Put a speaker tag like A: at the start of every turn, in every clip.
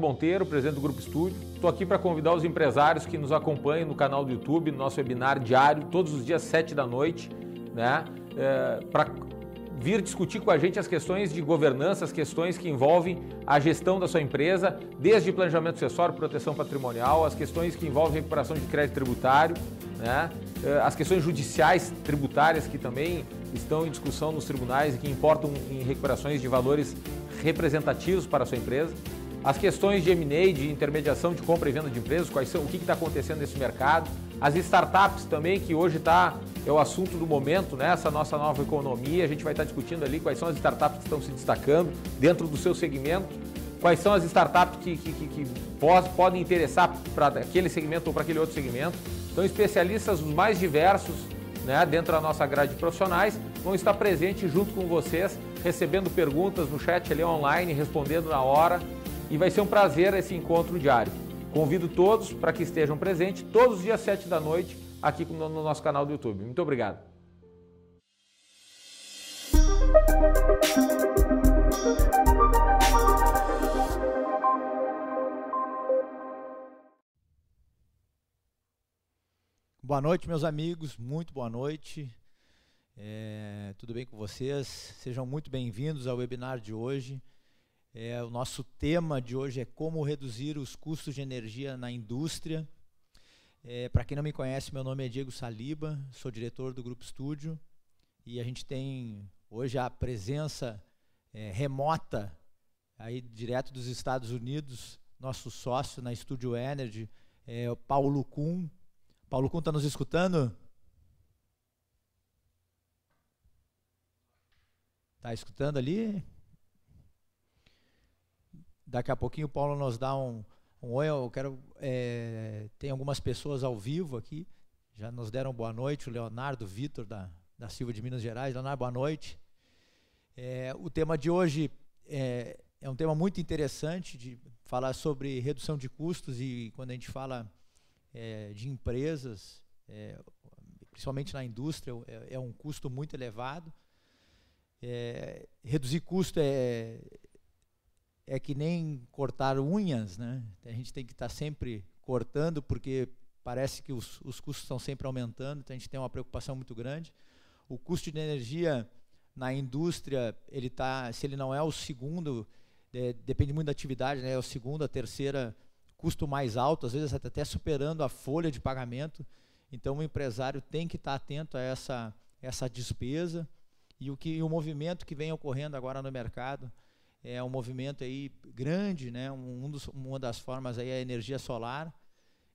A: Monteiro, presidente do Grupo Estúdio. Estou aqui para convidar os empresários que nos acompanham no canal do YouTube, no nosso webinar diário, todos os dias, 7 da noite, né? É, para vir discutir com a gente as questões de governança, as questões que envolvem a gestão da sua empresa, desde planejamento sucessório, proteção patrimonial, as questões que envolvem recuperação de crédito tributário, né? É, as questões judiciais tributárias que também estão em discussão nos tribunais e que importam em recuperações de valores representativos para a sua empresa as questões de M&A, de intermediação de compra e venda de empresas, quais são, o que está acontecendo nesse mercado, as startups também, que hoje está, é o assunto do momento, né? essa nossa nova economia, a gente vai estar tá discutindo ali quais são as startups que estão se destacando dentro do seu segmento, quais são as startups que, que, que, que podem interessar para aquele segmento ou para aquele outro segmento. Então, especialistas os mais diversos né, dentro da nossa grade de profissionais vão estar presentes junto com vocês, recebendo perguntas no chat ali online, respondendo na hora, e vai ser um prazer esse encontro diário. Convido todos para que estejam presentes todos os dias 7 da noite aqui no nosso canal do YouTube. Muito obrigado.
B: Boa noite, meus amigos, muito boa noite. É, tudo bem com vocês? Sejam muito bem-vindos ao webinar de hoje. É, o nosso tema de hoje é como reduzir os custos de energia na indústria. É, Para quem não me conhece, meu nome é Diego Saliba, sou diretor do Grupo Estúdio e a gente tem hoje a presença é, remota aí direto dos Estados Unidos, nosso sócio na Estúdio Energy, é o Paulo Kuhn. Paulo Kuhn está nos escutando? Está escutando ali? Daqui a pouquinho o Paulo nos dá um, um oi. Eu quero. É, tem algumas pessoas ao vivo aqui. Já nos deram boa noite. O Leonardo Vitor, da, da Silva de Minas Gerais. Leonardo, boa noite. É, o tema de hoje é, é um tema muito interessante de falar sobre redução de custos e quando a gente fala é, de empresas, é, principalmente na indústria, é, é, um custo muito elevado. É, reduzir custo é, é que nem cortar unhas, né? A gente tem que estar tá sempre cortando porque parece que os, os custos estão sempre aumentando, então a gente tem uma preocupação muito grande. O custo de energia na indústria, ele tá, se ele não é o segundo, é, depende muito da atividade, né? É o segundo, a terceira custo mais alto, às vezes até superando a folha de pagamento. Então o empresário tem que estar tá atento a essa essa despesa e o que o movimento que vem ocorrendo agora no mercado é um movimento aí grande, né? Um dos, uma das formas aí é a energia solar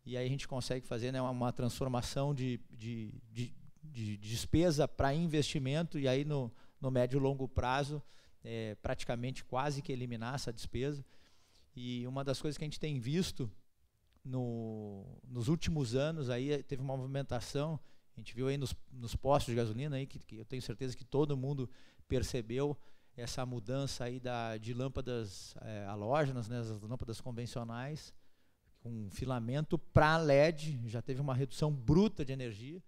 B: e aí a gente consegue fazer né, uma, transformação de, de, de, de despesa para investimento e aí no, no médio e longo prazo é, praticamente quase que eliminar essa despesa. E uma das coisas que a gente tem visto no, nos últimos anos aí teve uma movimentação, a gente viu aí nos, nos postos de gasolina aí que, que eu tenho certeza que todo mundo percebeu essa mudança aí da, de lâmpadas é, halógenas, né, as lâmpadas convencionais, com filamento para LED, já teve uma redução bruta de energia.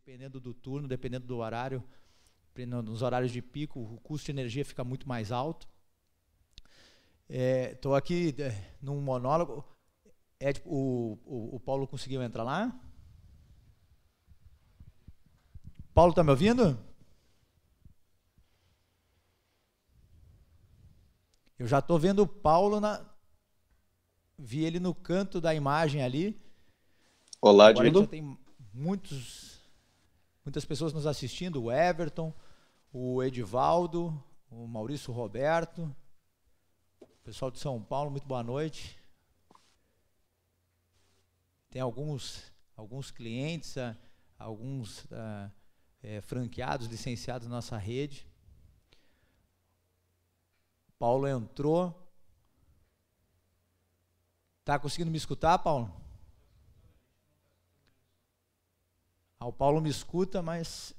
B: Dependendo do turno, dependendo do horário, nos horários de pico, o custo de energia fica muito mais alto. Estou é, aqui é, num monólogo. É, tipo, o, o, o Paulo conseguiu entrar lá? Paulo, está me ouvindo? Eu já estou vendo o Paulo na. Vi ele no canto da imagem ali.
C: Olá, Agora Dindo.
B: Já tem muitos, muitas pessoas nos assistindo. O Everton, o Edivaldo, o Maurício Roberto, pessoal de São Paulo, muito boa noite. Tem alguns, alguns clientes, ah, alguns é, franqueados, licenciados na nossa rede. Paulo entrou. Tá conseguindo me escutar, Paulo? Ah, o Paulo me escuta, mas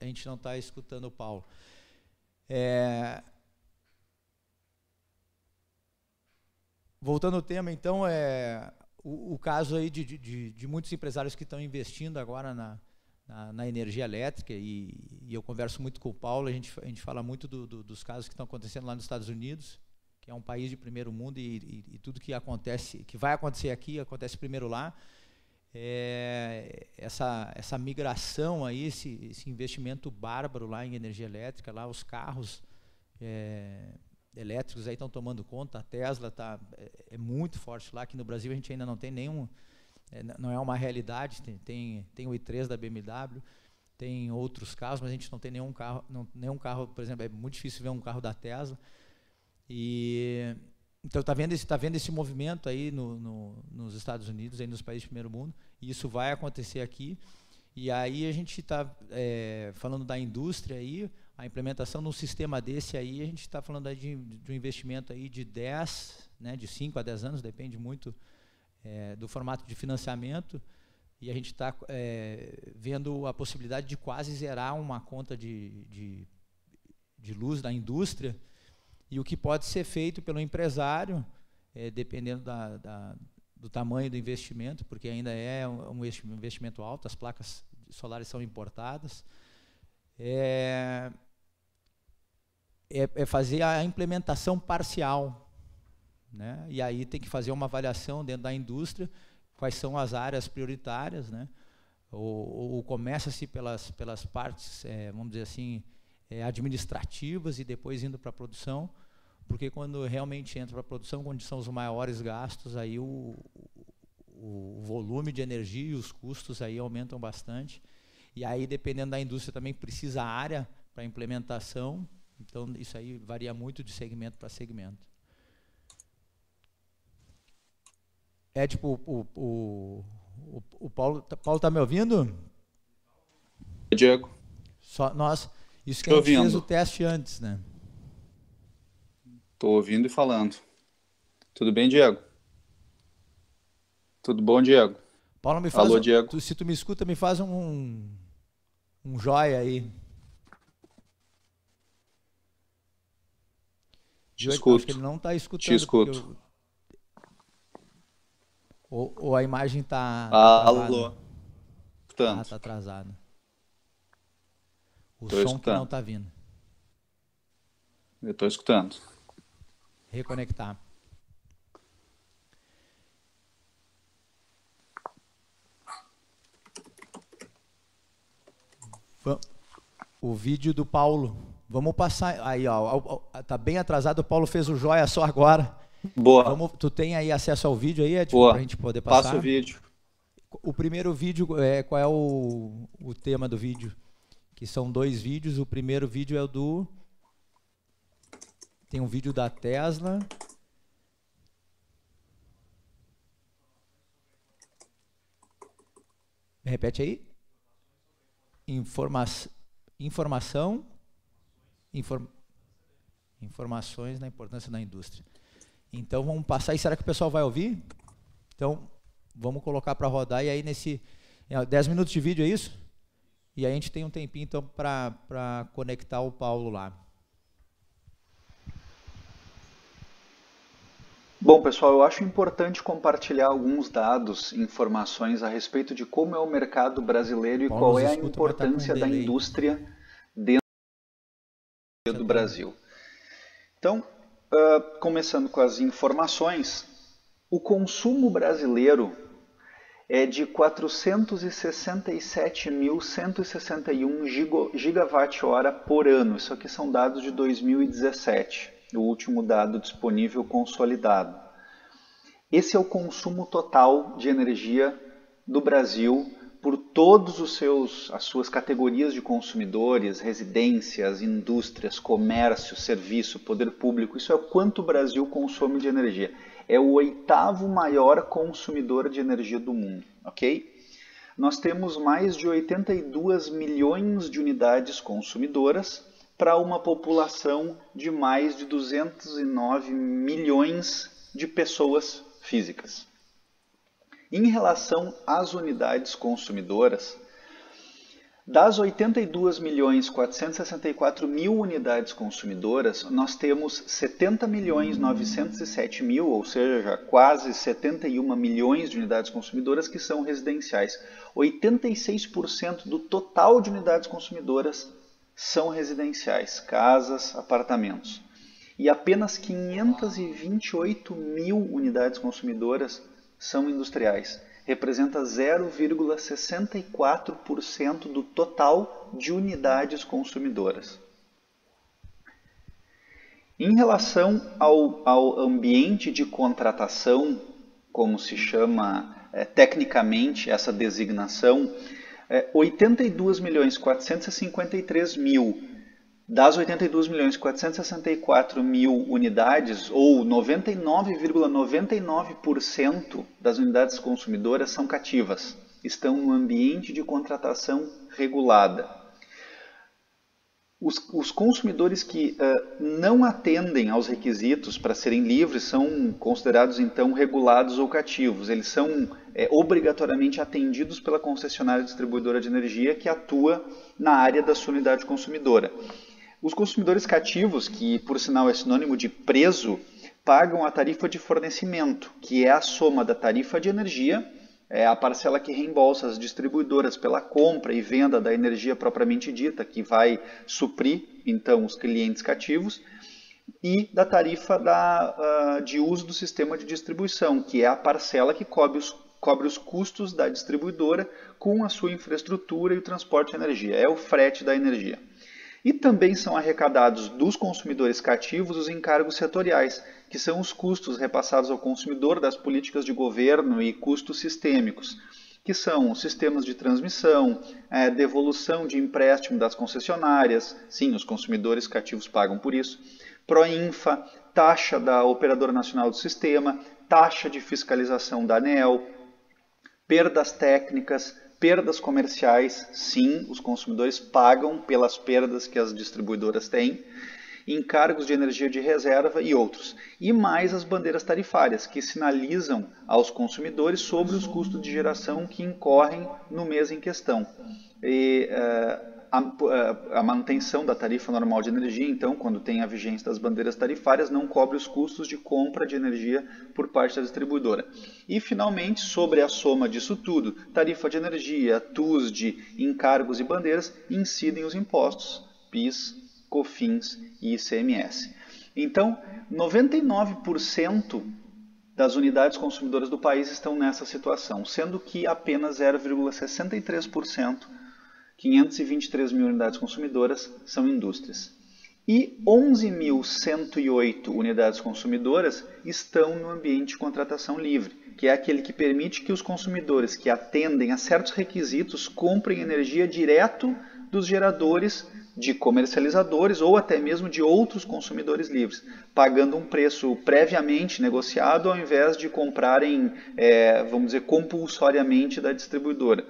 B: a gente não está escutando o Paulo. É... Voltando ao tema, então, é o, o caso aí de, de, de, muitos empresários que estão investindo agora na, na, na energia elétrica, e, e, eu converso muito com o Paulo, a gente, a gente fala muito do, do, dos casos que estão acontecendo lá nos Estados Unidos, que é um país de primeiro mundo, e, e, e tudo que acontece, que vai acontecer aqui, acontece primeiro lá. É, essa, essa migração aí, esse, esse investimento bárbaro lá em energia elétrica, lá os carros é, elétricos aí estão tomando conta, a Tesla tá, é, é, muito forte lá, aqui no Brasil a gente ainda não tem nenhum, é, não é uma realidade, tem, tem, tem o i3 da BMW, tem outros carros, mas a gente não tem nenhum carro, não, nenhum carro, por exemplo, é muito difícil ver um carro da Tesla. E então está vendo esse tá vendo esse movimento aí no, no, nos Estados Unidos, aí nos países do primeiro mundo, e isso vai acontecer aqui. E aí a gente está é, falando da indústria aí, a implementação de um sistema desse aí, a gente está falando de, de, um investimento aí de 10, né, de 5 a 10 anos, depende muito é, do formato de financiamento, e a gente está é, vendo a possibilidade de quase zerar uma conta de, de, de, luz da indústria, e o que pode ser feito pelo empresário, é, dependendo da, da, do tamanho do investimento, porque ainda é um investimento alto, as placas solares são importadas, é, é, é fazer a implementação parcial né? E aí tem que fazer uma avaliação dentro da indústria, quais são as áreas prioritárias, né? ou, ou começa-se pelas, pelas partes, é, vamos dizer assim, é, administrativas e depois indo para a produção, porque quando realmente entra para a produção, onde são os maiores gastos, aí o, o, o volume de energia e os custos aí aumentam bastante. E aí, dependendo da indústria, também precisa área para implementação. Então, isso aí varia muito de segmento para segmento. É tipo, o, o, o, o Paulo, tá, Paulo tá me ouvindo?
C: Diego.
B: Só nós, isso que Tô a gente ouvindo. fez o teste antes, né?
C: Tô ouvindo e falando. Tudo bem, Diego? Tudo bom, Diego?
B: Paulo, me faz
C: Alô,
B: um,
C: Diego.
B: Tu, se tu me escuta, me faz um um joia aí.
C: Te escuto.
B: Ele não está escutando.
C: Te escuto. Eu,
B: ou, ou a imagem está.
C: Tá alô.
B: Portanto. Ah, está atrasada. O
C: Tô
B: som
C: escutando.
B: que não está vindo.
C: Eu estou escutando.
B: Reconectar. O vídeo do Paulo. Vamos passar. Aí, ó. Tá bem atrasado. O Paulo fez o joia só agora.
C: Boa.
B: Vamos, tu tem aí acesso ao vídeo aí, Ed, para a gente poder passar?
C: Passa o vídeo.
B: O primeiro vídeo, é, qual é o, o tema do vídeo? Que são dois vídeos. O primeiro vídeo é o do... Tem um vídeo da Tesla. Repete aí. Informa informação. Inform informações na importância da indústria. Então vamos passar e será que o pessoal vai ouvir? Então vamos colocar para rodar e aí nesse 10 é, minutos de vídeo é isso? E aí a gente tem um tempinho então para conectar o Paulo lá.
D: Bom, pessoal, eu acho importante compartilhar alguns dados, informações a respeito de como é o mercado brasileiro e Paulo qual é a tá importância da indústria dentro do Brasil. Então, Uh, começando com as informações, o consumo brasileiro é de 467.161 gigawatt-hora por ano. Isso aqui são dados de 2017. O último dado disponível consolidado. Esse é o consumo total de energia do Brasil por todos os seus as suas categorias de consumidores, residências, indústrias, comércio, serviço, poder público. Isso é quanto o Brasil consome de energia. É o oitavo maior consumidor de energia do mundo, ok? Nós temos mais de 82 milhões de unidades consumidoras para uma população de mais de 209 milhões de pessoas físicas. Em relação às unidades consumidoras, das 82 milhões 464 mil unidades consumidoras, nós temos 70 milhões 907 mil, ou seja, quase 71 milhões de unidades consumidoras que são residenciais. 86% do total de unidades consumidoras são residenciais, casas, apartamentos. E apenas 528 mil unidades consumidoras são industriais. Representa 0,64% do total de unidades consumidoras. Em relação ao, ao ambiente de contratação, como se chama é, tecnicamente essa designação, é, 82 milhões 453 mil das 82 milhões 464 mil unidades, ou 99,99% ,99 das unidades consumidoras são cativas, estão no ambiente de contratação regulada. Os, os consumidores que uh, não atendem aos requisitos para serem livres são considerados então regulados ou cativos. Eles são é, obrigatoriamente atendidos pela concessionária distribuidora de energia que atua na área da sua unidade consumidora. Os consumidores cativos, que por sinal é sinônimo de preso, pagam a tarifa de fornecimento, que é a soma da tarifa de energia, é a parcela que reembolsa as distribuidoras pela compra e venda da energia propriamente dita, que vai suprir então os clientes cativos, e da tarifa da, uh, de uso do sistema de distribuição, que é a parcela que cobre os, cobre os custos da distribuidora com a sua infraestrutura e o transporte de energia, é o frete da energia. E também são arrecadados dos consumidores cativos os encargos setoriais, que são os custos repassados ao consumidor das políticas de governo e custos sistêmicos, que são sistemas de transmissão, é, devolução de empréstimo das concessionárias, sim, os consumidores cativos pagam por isso, Proinfa, taxa da Operadora Nacional do Sistema, taxa de fiscalização da ANEL, perdas técnicas, perdas comerciais, sim, os consumidores pagam pelas perdas que as distribuidoras têm, encargos de energia de reserva e outros. E mais as bandeiras tarifárias, que sinalizam aos consumidores sobre os custos de geração que incorrem no mês em questão. E, uh, a, a, manutenção da tarifa normal de energia, então, quando tem a vigência das bandeiras tarifárias, não cobre os custos de compra de energia por parte da distribuidora. E, finalmente, sobre a soma disso tudo, tarifa de energia, TUSD, encargos e bandeiras, incidem os impostos, PIS, COFINS e ICMS. Então, 99% das unidades consumidoras do país estão nessa situação, sendo que apenas 0,63% 523 mil unidades consumidoras são indústrias. E 11.108 unidades consumidoras estão no ambiente de contratação livre, que é aquele que permite que os consumidores que atendem a certos requisitos comprem energia direto dos geradores de comercializadores ou até mesmo de outros consumidores livres, pagando um preço previamente negociado ao invés de comprarem, é, vamos dizer, compulsoriamente da distribuidora.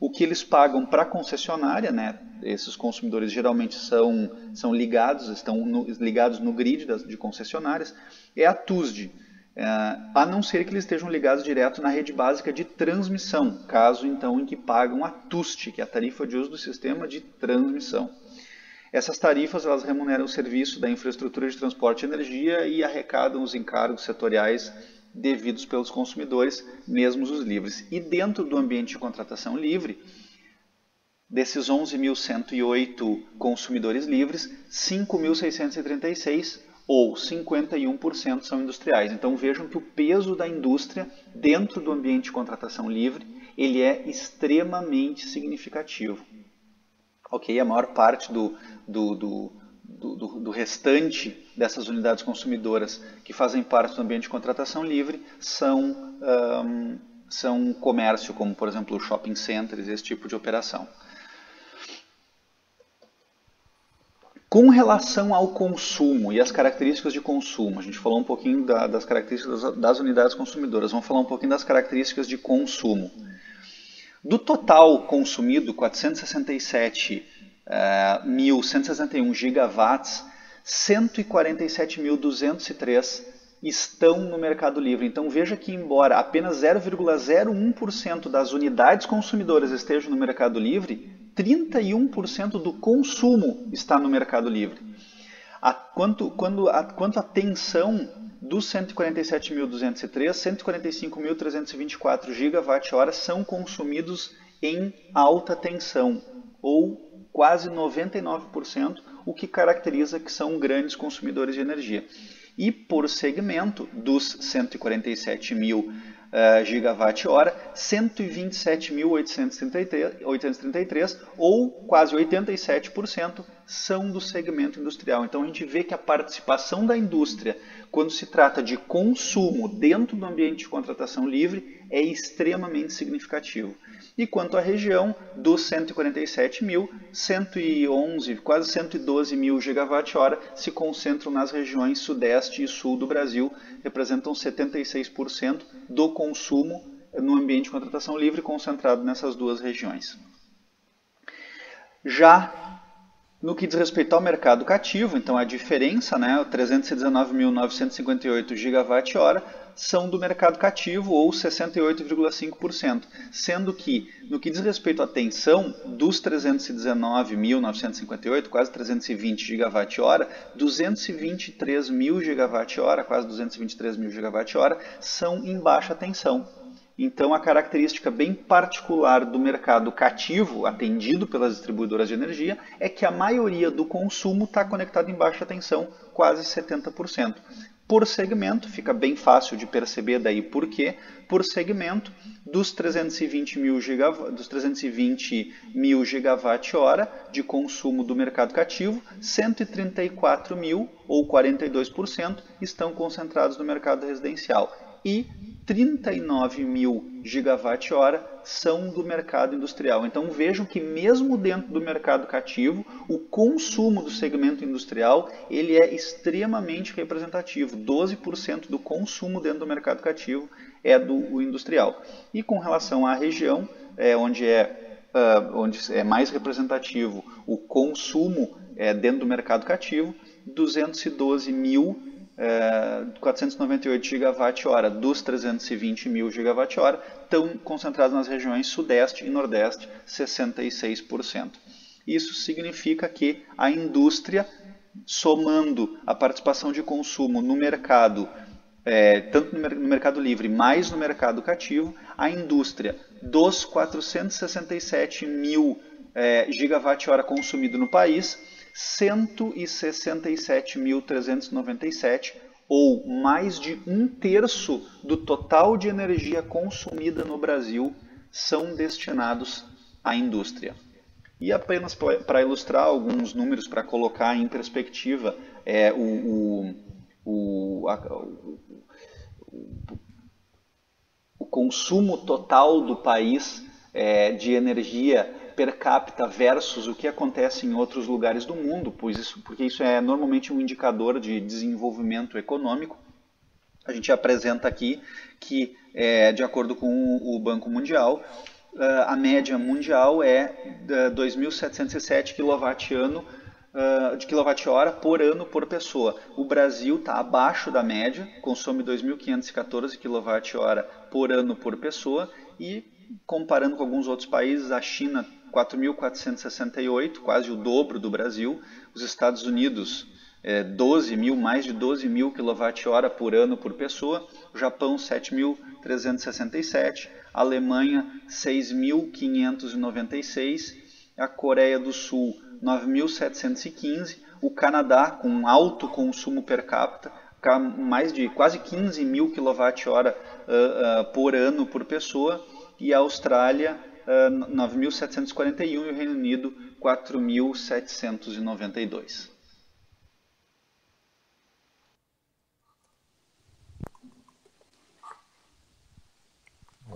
D: O que eles pagam para a concessionária, né, esses consumidores geralmente são, são ligados, estão no, ligados no grid das, de concessionárias, é a TUSD, é, a não ser que eles estejam ligados direto na rede básica de transmissão, caso então em que pagam a TUST, que é a tarifa de uso do sistema de transmissão. Essas tarifas elas remuneram o serviço da infraestrutura de transporte de energia e arrecadam os encargos setoriais devidos pelos consumidores, mesmo os livres. E dentro do ambiente de contratação livre, desses 11.108 consumidores livres, 5.636 ou 51% são industriais. Então vejam que o peso da indústria dentro do ambiente de contratação livre ele é extremamente significativo ok? A maior parte do, do, do, do, do, do, restante dessas unidades consumidoras que fazem parte do ambiente de contratação livre são, um, são comércio, como por exemplo shopping centers, esse tipo de operação. Com relação ao consumo e as características de consumo, a gente falou um pouquinho da, das características das, das, unidades consumidoras, vamos falar um pouquinho das características de consumo. Do total consumido, 467.161 uh, gigawatts, 147.203 estão no Mercado Livre. Então veja que, embora apenas 0,01% das unidades consumidoras estejam no Mercado Livre, 31% do consumo está no Mercado Livre. A, quanto, quando, a, quanto à tensão dos 147.203, 145.324 gigawatt-hora são consumidos em alta tensão, ou quase 99%, o que caracteriza que são grandes consumidores de energia. E por segmento, dos 147 mil uh, gigawatt-hora, 127.833 ou quase 87% são do segmento industrial. Então a gente vê que a participação da indústria, quando se trata de consumo dentro do ambiente de contratação livre, é extremamente significativo. E quanto à região, dos 147 mil, 111, quase 112 mil gigawatt-hora se concentram nas regiões sudeste e sul do Brasil, representam 76% do consumo no ambiente de contratação livre concentrado nessas duas regiões. Já no que diz respeito ao mercado cativo, então a diferença, né, 319.958 gigawatt-hora, são do mercado cativo ou 68,5%, sendo que no que diz respeito à tensão dos 319.958, quase 320 gigawatt-hora, 223 mil gigawatt-hora, quase 223 mil gigawatt-hora, são em baixa tensão. Então, a característica bem particular do mercado cativo, atendido pelas distribuidoras de energia, é que a maioria do consumo está conectado em baixa tensão, quase 70%. Por segmento, fica bem fácil de perceber daí por quê. Por segmento, dos 320 mil, gigawatt, dos 320 mil gigawatt-hora de consumo do mercado cativo, 134 mil, ou 42%, estão concentrados no mercado residencial. E 39 mil gigawatt-hora são do mercado industrial. Então vejam que mesmo dentro do mercado cativo, o consumo do segmento industrial ele é extremamente representativo. 12% do consumo dentro do mercado cativo é do industrial. E com relação à região, é, onde, é, uh, onde é mais representativo o consumo é, dentro do mercado cativo, 212 mil é, 498 gigawatt-hora dos 320 mil gigawatt-hora estão concentrados nas regiões Sudeste e Nordeste, 66%. Isso significa que a indústria, somando a participação de consumo no mercado, é, tanto no, no mercado livre, mais no mercado cativo, a indústria dos 467 mil é, gigawatt-hora consumido no país 167.397, ou mais de um terço do total de energia consumida no Brasil, são destinados à indústria. E apenas para ilustrar alguns números, para colocar em perspectiva é, o, o, o, a, o, consumo total do país é, de energia per capita versus o que acontece em outros lugares do mundo, pois isso, porque isso é normalmente um indicador de desenvolvimento econômico. A gente apresenta aqui que, é, de acordo com o Banco Mundial, a média mundial é 2.707 kWh de quilowatt-hora por ano por pessoa. O Brasil está abaixo da média, consome 2.514 kWh por ano por pessoa e comparando com alguns outros países, a China 4.468, quase o dobro do Brasil. Os Estados Unidos, é, 12 mil, mais de 12 mil kWh por ano por pessoa. O Japão, 7.367. A Alemanha, 6.596. A Coreia do Sul, 9.715. O Canadá, com alto consumo per capita, mais de quase 15 mil kWh uh, uh, por ano por pessoa. E a Austrália, 9.741 e o Reino Unido 4.792.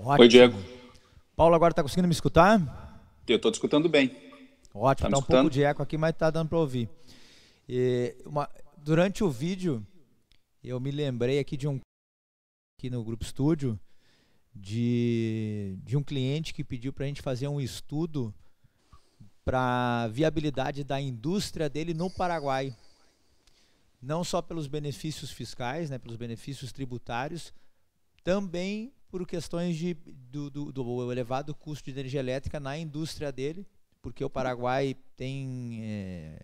D: Oi, Diego.
B: Paulo agora está conseguindo me escutar?
D: Eu estou te escutando bem.
B: Ótimo, está tá, tá um pouco de eco aqui, mas está dando para ouvir. Uma, durante o vídeo, eu me lembrei aqui de um aqui no Grupo Estúdio, de, de um cliente que pediu para a gente fazer um estudo para viabilidade da indústria dele no Paraguai. Não só pelos benefícios fiscais, né, pelos benefícios tributários, também por questões de, do, do, do elevado custo de energia elétrica na indústria dele, porque o Paraguai tem é,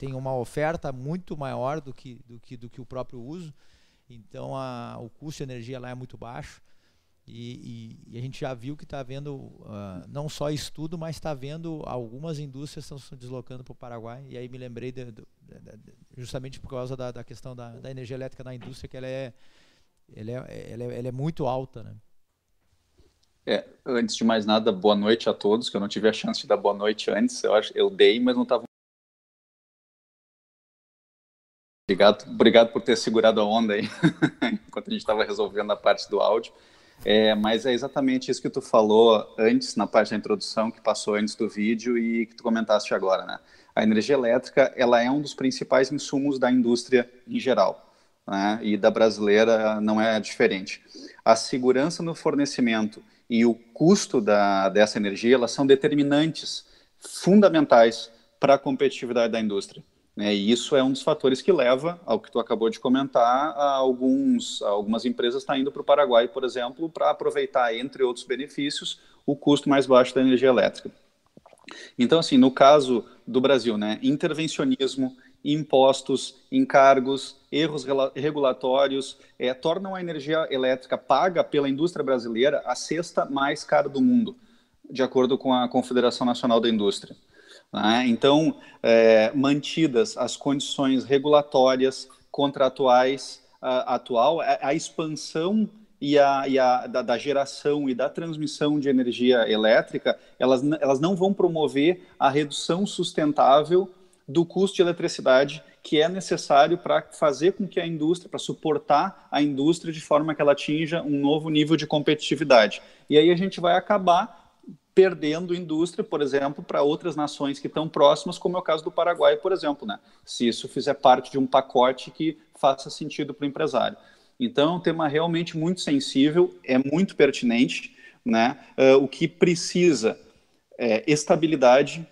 B: tem uma oferta muito maior do que, do que, do que o próprio uso, então a, o custo de energia lá é muito baixo. E, e, e a gente já viu que está vendo uh, não só estudo, mas está vendo algumas indústrias estão se deslocando para o Paraguai. E aí me lembrei de, de, de, justamente por causa da, da questão da, da, energia elétrica na indústria, que ela é, ela é, ela é, ela é muito alta. Né?
D: É, antes de mais nada, boa noite a todos, que eu não tive a chance de dar boa noite antes. Eu, acho, eu dei, mas não estava Obrigado, obrigado por ter segurado a onda aí, enquanto a gente estava resolvendo a parte do áudio. É, mas é exatamente isso que tu falou antes, na parte da introdução, que passou antes do vídeo e que tu comentaste agora, né? A energia elétrica, ela é um dos principais insumos da indústria em geral, né? E da brasileira não é diferente. A segurança no fornecimento e o custo da, dessa energia, elas são determinantes, fundamentais para a competitividade da indústria. Né? E isso é um dos fatores que leva ao que tu acabou de comentar, a alguns, a algumas empresas estão tá indo para o Paraguai, por exemplo, para aproveitar, entre outros benefícios, o custo mais baixo da energia elétrica. Então, assim, no caso do Brasil, né, intervencionismo, impostos, encargos, erros regulatórios é, tornam a energia elétrica paga pela indústria brasileira a sexta mais cara do mundo, de acordo com a Confederação Nacional da Indústria. Né? Então, é, mantidas as condições regulatórias, contratuais a, atual, a, a, expansão e a, e a da, da, geração e da transmissão de energia elétrica, elas, elas não vão promover a redução sustentável do custo de eletricidade que é necessário para fazer com que a indústria, para suportar a indústria de forma que ela atinja um novo nível de competitividade. E aí a gente vai acabar perdendo indústria, por exemplo, para outras nações que estão próximas, como é o caso do Paraguai, por exemplo, né? Se isso fizer parte de um pacote que faça sentido para o empresário. Então, é um tema realmente muito sensível, é muito pertinente, né? Uh, o que precisa é estabilidade,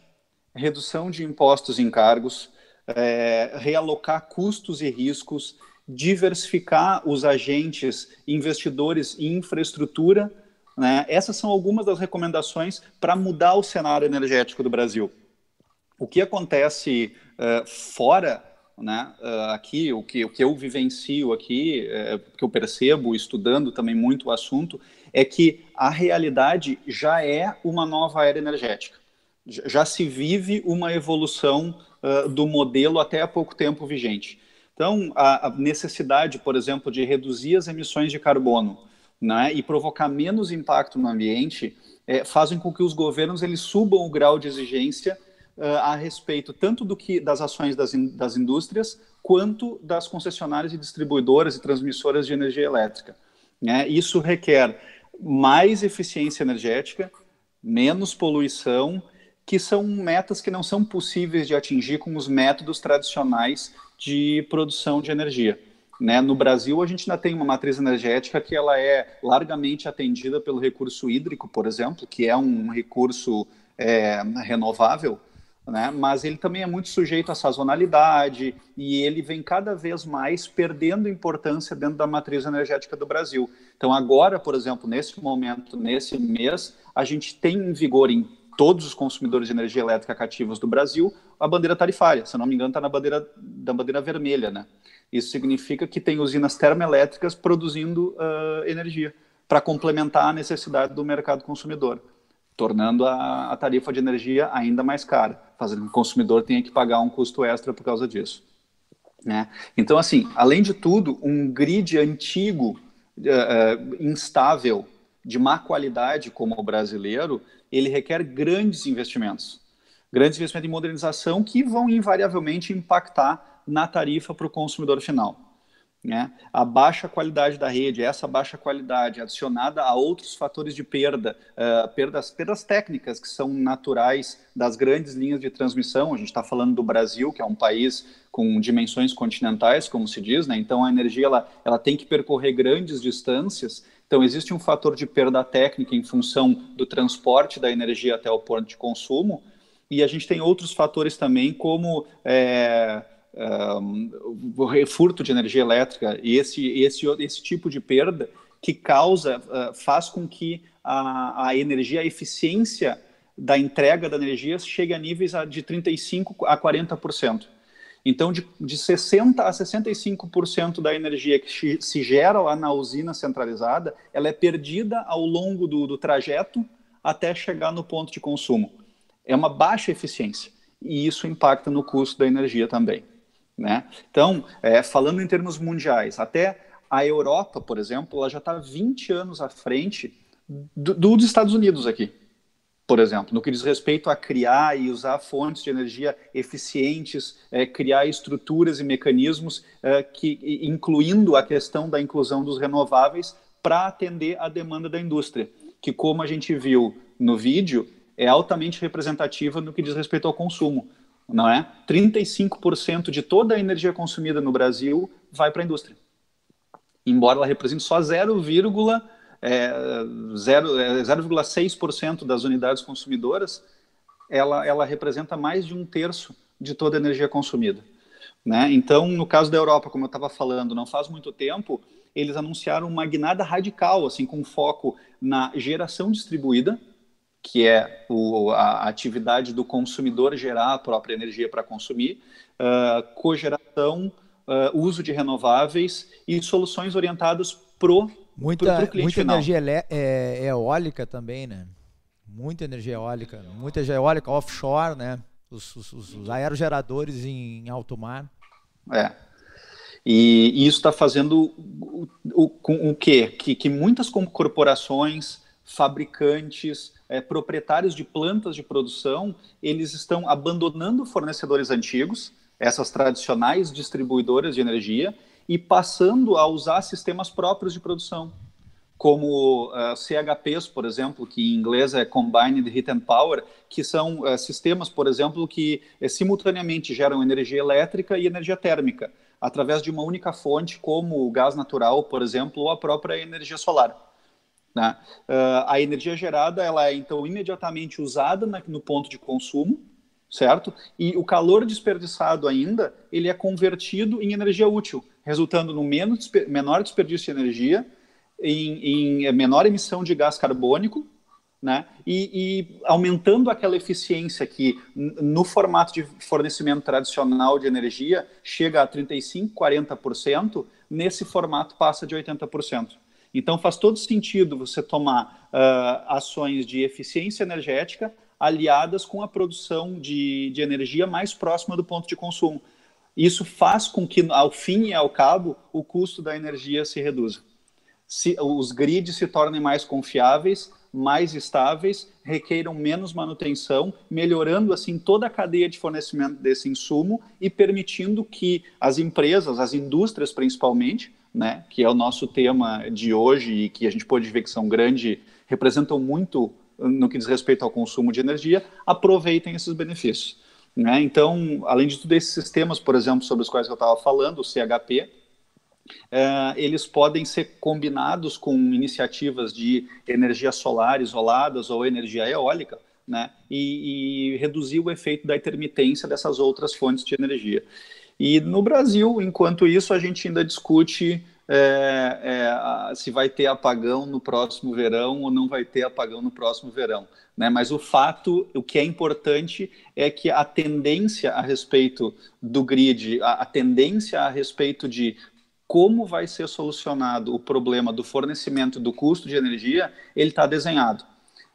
D: redução de impostos e encargos, é, realocar custos e riscos, diversificar os agentes investidores em infraestrutura né? Essas são algumas das recomendações para mudar o cenário energético do Brasil. O que acontece uh, fora, né, uh, aqui, o que, o que eu vivencio aqui, uh, que eu percebo estudando também muito o assunto, é que a realidade já é uma nova era energética. Já se vive uma evolução uh, do modelo até há pouco tempo vigente. Então, a, a necessidade, por exemplo, de reduzir as emissões de carbono, né, e provocar menos impacto no ambiente, é, fazem com que os governos eles subam o grau de exigência uh, a respeito tanto do que das ações das, in, das indústrias quanto das concessionárias e distribuidoras e transmissoras de energia elétrica. Né? Isso requer mais eficiência energética, menos poluição, que são metas que não são possíveis de atingir com os métodos tradicionais de produção de energia. Né? No Brasil, a gente ainda tem uma matriz energética que ela é largamente atendida pelo recurso hídrico, por exemplo, que é um recurso é, renovável, né? mas ele também é muito sujeito à sazonalidade e ele vem cada vez mais perdendo importância dentro da matriz energética do Brasil. Então, agora, por exemplo, nesse momento, nesse mês, a gente tem em vigor em todos os consumidores de energia elétrica cativos do Brasil a bandeira tarifária. Se não me engano, está na bandeira da bandeira vermelha, né? Isso significa que tem usinas termoelétricas produzindo uh, energia para complementar a necessidade do mercado consumidor, tornando a, a, tarifa de energia ainda mais cara, fazendo que o consumidor tenha que pagar um custo extra por causa disso. Né? Então, assim, além de tudo, um grid antigo, uh, instável, de má qualidade como o brasileiro, ele requer grandes investimentos. Grandes investimentos em modernização que vão invariavelmente impactar na tarifa para o consumidor final. Né? A baixa qualidade da rede, essa baixa qualidade adicionada a outros fatores de perda, uh, perdas, perdas técnicas que são naturais das grandes linhas de transmissão. A gente está falando do Brasil, que é um país com dimensões continentais, como se diz, né? então a energia ela, ela tem que percorrer grandes distâncias. Então, existe um fator de perda técnica em função do transporte da energia até o ponto de consumo, e a gente tem outros fatores também, como. É, um, o refurto de energia elétrica e esse, esse, esse tipo de perda que causa, uh, faz com que a, a energia, a eficiência da entrega da energia chegue a níveis de 35% a 40%. Então, de, de 60% a 65% da energia que se gera lá na usina centralizada, ela é perdida ao longo do, do trajeto até chegar no ponto de consumo. É uma baixa eficiência e isso impacta no custo da energia também. Né? Então, é, falando em termos mundiais, até a Europa, por exemplo, ela já está 20 anos à frente do, dos Estados Unidos aqui, por exemplo, no que diz respeito a criar e usar fontes de energia eficientes, é, criar estruturas e mecanismos é, que, incluindo a questão da inclusão dos renováveis para atender a demanda da indústria, que como a gente viu no vídeo, é altamente representativa no que diz respeito ao consumo não é? 35% de toda a energia consumida no Brasil vai para a indústria. Embora ela represente só 0,6% é, 0,6% é, das unidades consumidoras, ela, ela representa mais de um terço de toda a energia consumida. Né? Então, no caso da Europa, como eu estava falando, não faz muito tempo, eles anunciaram uma guinada radical, assim, com foco na geração distribuída, que é o, a atividade do consumidor gerar a própria energia para consumir, uh, cogeração, uh, uso de renováveis e soluções orientadas pro,
B: muita,
D: pro, pro cliente
B: Muita
D: final.
B: energia é, eólica também, né? Muita energia eólica, muita energia eólica offshore, né? Os, os, os aerogeradores em, em alto mar.
D: É. E, e isso está fazendo o, o, o quê? Que, que muitas corporações, fabricantes, é, proprietários de plantas de produção, eles estão abandonando fornecedores antigos, essas tradicionais distribuidoras de energia, e passando a usar sistemas próprios de produção, como uh, CHPs, por exemplo, que em inglês é Combined Heat and Power, que são uh, sistemas, por exemplo, que uh, simultaneamente geram energia elétrica e energia térmica, através de uma única fonte, como o gás natural, por exemplo, ou a própria energia solar. Né? Uh, a energia gerada ela é então imediatamente usada na, no ponto de consumo, certo? E o calor desperdiçado ainda ele é convertido em energia útil, resultando no menos, menor desperdício de energia, em, em menor emissão de gás carbônico, né? E, e, aumentando aquela eficiência que no formato de fornecimento tradicional de energia chega a 35, 40%, nesse formato passa de 80%. Então faz todo sentido você tomar uh, ações de eficiência energética aliadas com a produção de, de energia mais próxima do ponto de consumo. Isso faz com que, ao fim e ao cabo, o custo da energia se reduza. Se, os grids se tornem mais confiáveis, mais estáveis, requeiram menos manutenção, melhorando assim toda a cadeia de fornecimento desse insumo e permitindo que as empresas, as indústrias principalmente, né, que é o nosso tema de hoje e que a gente pode ver que são grandes, representam muito no que diz respeito ao consumo de energia, aproveitem esses benefícios. Né? Então, além de tudo, esses sistemas, por exemplo, sobre os quais eu estava falando, o CHP, é, eles podem ser combinados com iniciativas de energia solar isoladas ou energia eólica, né? e, e reduzir o efeito da intermitência dessas outras fontes de energia. E no Brasil, enquanto isso, a gente ainda discute é, é, se vai ter apagão no próximo verão ou não vai ter apagão no próximo verão. Né? Mas o fato, o que é importante é que a tendência a respeito do grid, a, a tendência a respeito de como vai ser solucionado o problema do fornecimento do custo de energia, ele está desenhado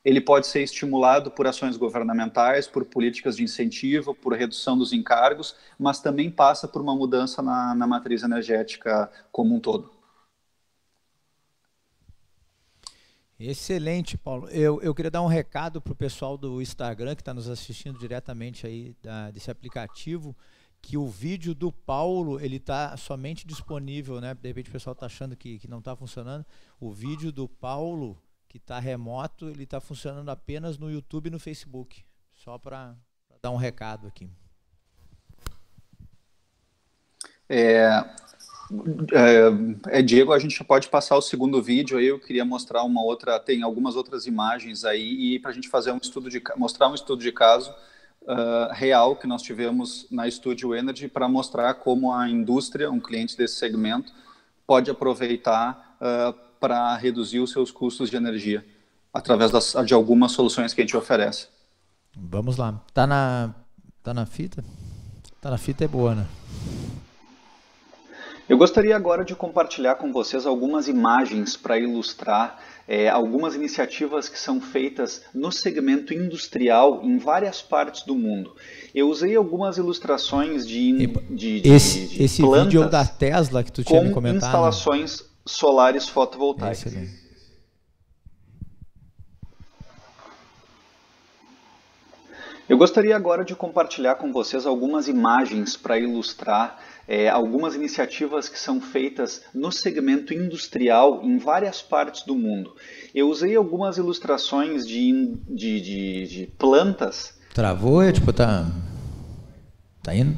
D: ele pode ser estimulado por ações governamentais, por políticas de incentivo, por redução dos encargos, mas também passa por uma mudança na, na matriz energética como um todo.
B: Excelente, Paulo. Eu, eu queria dar um recado para o pessoal do Instagram que está nos assistindo diretamente aí da, desse aplicativo, que o vídeo do Paulo ele está somente disponível, né? De repente o pessoal está achando que, que não está funcionando. O vídeo do Paulo que está remoto, ele está funcionando apenas no YouTube e no Facebook. Só para dar um recado aqui.
C: É, é, é, Diego, a gente pode passar o segundo vídeo aí. Eu queria mostrar uma outra, tem algumas outras imagens aí e para a gente fazer um estudo de mostrar um estudo de caso uh, real que nós tivemos na Studio Energy para mostrar como a indústria, um cliente desse segmento, pode aproveitar uh, para reduzir os seus custos de energia através das, de algumas soluções que a gente oferece.
B: Vamos lá. Tá na, tá na fita? Tá na fita é boa, né?
D: Eu gostaria agora de compartilhar com vocês algumas imagens para ilustrar é, algumas iniciativas que são feitas no segmento industrial em várias partes do mundo. Eu usei algumas ilustrações de, de, de
B: esse, de esse vídeo é da Tesla que tu tinha me comentado.
D: Instalações solares fotovoltaicas. Excelente. Eu gostaria agora de compartilhar com vocês algumas imagens para ilustrar é, algumas iniciativas que são feitas no segmento industrial em várias partes do mundo. Eu usei algumas ilustrações de, de, de, de plantas.
B: Travou? É tipo, tá. Tá indo?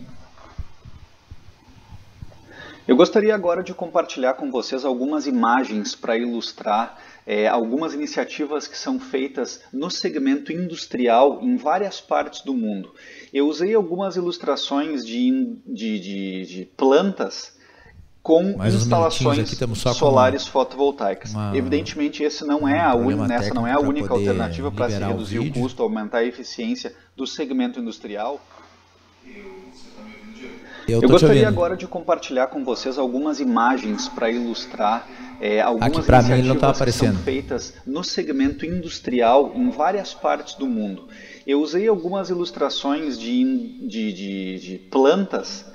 D: Eu gostaria agora de compartilhar com vocês algumas imagens para ilustrar é, algumas iniciativas que são feitas no segmento industrial em várias partes do mundo. Eu usei algumas ilustrações de, de, de, de plantas com Mais instalações solares uma, fotovoltaicas. Uma, Evidentemente, esse não é a un... nessa não é a única alternativa para se reduzir o, o custo, aumentar a eficiência do segmento industrial. Eu, Eu gostaria agora de compartilhar com vocês algumas imagens para ilustrar é, algumas
B: Aqui, iniciativas
D: que são feitas no segmento industrial em várias partes do mundo. Eu usei algumas ilustrações de, de, de, de plantas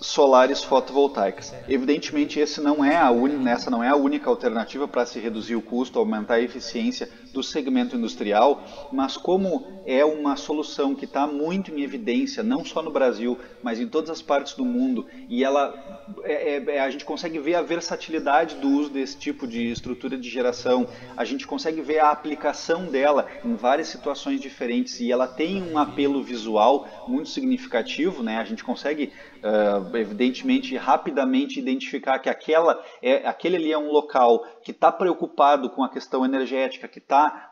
D: solares fotovoltaicas. Evidentemente, esse não é a un... essa não é a única alternativa para se reduzir o custo, aumentar a eficiência do segmento industrial, mas como é uma solução que está muito em evidência, não só no Brasil, mas em todas as partes do mundo, e ela é, é, é, a gente consegue ver a versatilidade do uso desse tipo de estrutura de geração, a gente consegue ver a aplicação dela em várias situações diferentes e ela tem um apelo visual muito significativo, né? A gente consegue uh, evidentemente rapidamente identificar que aquela é, aquele ali é um local que está preocupado com a questão energética, que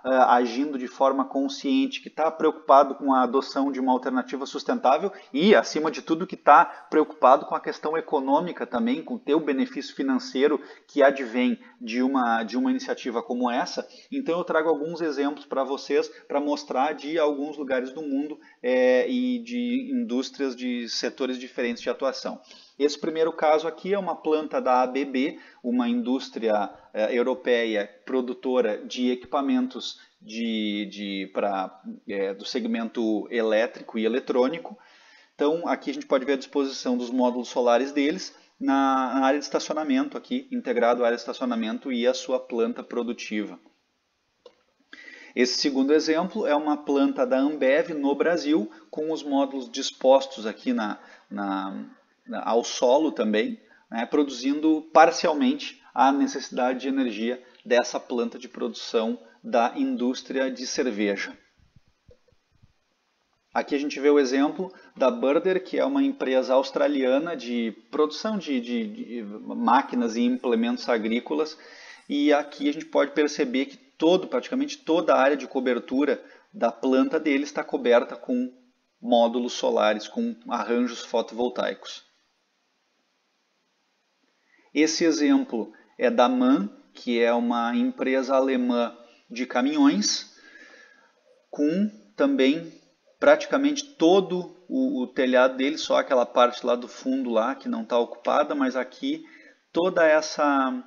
D: uh, agindo de forma consciente, que está preocupado com a adoção de uma alternativa sustentável e, acima de tudo, que está preocupado com a questão econômica também, com o teu benefício financeiro que advém de uma, de uma iniciativa como essa. Então eu trago alguns exemplos para vocês para mostrar de alguns lugares do mundo é, e de indústrias de setores diferentes de atuação. Esse primeiro caso aqui é uma planta da ABB, uma indústria eh, europeia produtora de equipamentos de, de, pra, é, do segmento elétrico e eletrônico. Então, aqui a gente pode ver a disposição dos módulos solares deles na, na área de estacionamento aqui, integrado à área de estacionamento e a sua planta produtiva. Esse segundo exemplo é uma planta da Ambev no Brasil, com os módulos dispostos aqui na, na, ao solo também, né, produzindo parcialmente a necessidade de energia dessa planta de produção da indústria de cerveja. Aqui a gente vê o exemplo da Burder, que é uma empresa australiana de produção de, de, de, máquinas e implementos agrícolas. E aqui a gente pode perceber que todo, praticamente toda a área de cobertura da planta dele está coberta com módulos solares, com arranjos fotovoltaicos. Esse exemplo é da MAN, que é uma empresa alemã de caminhões, com também praticamente todo o, o, telhado dele, só aquela parte lá do fundo lá que não está ocupada, mas aqui toda essa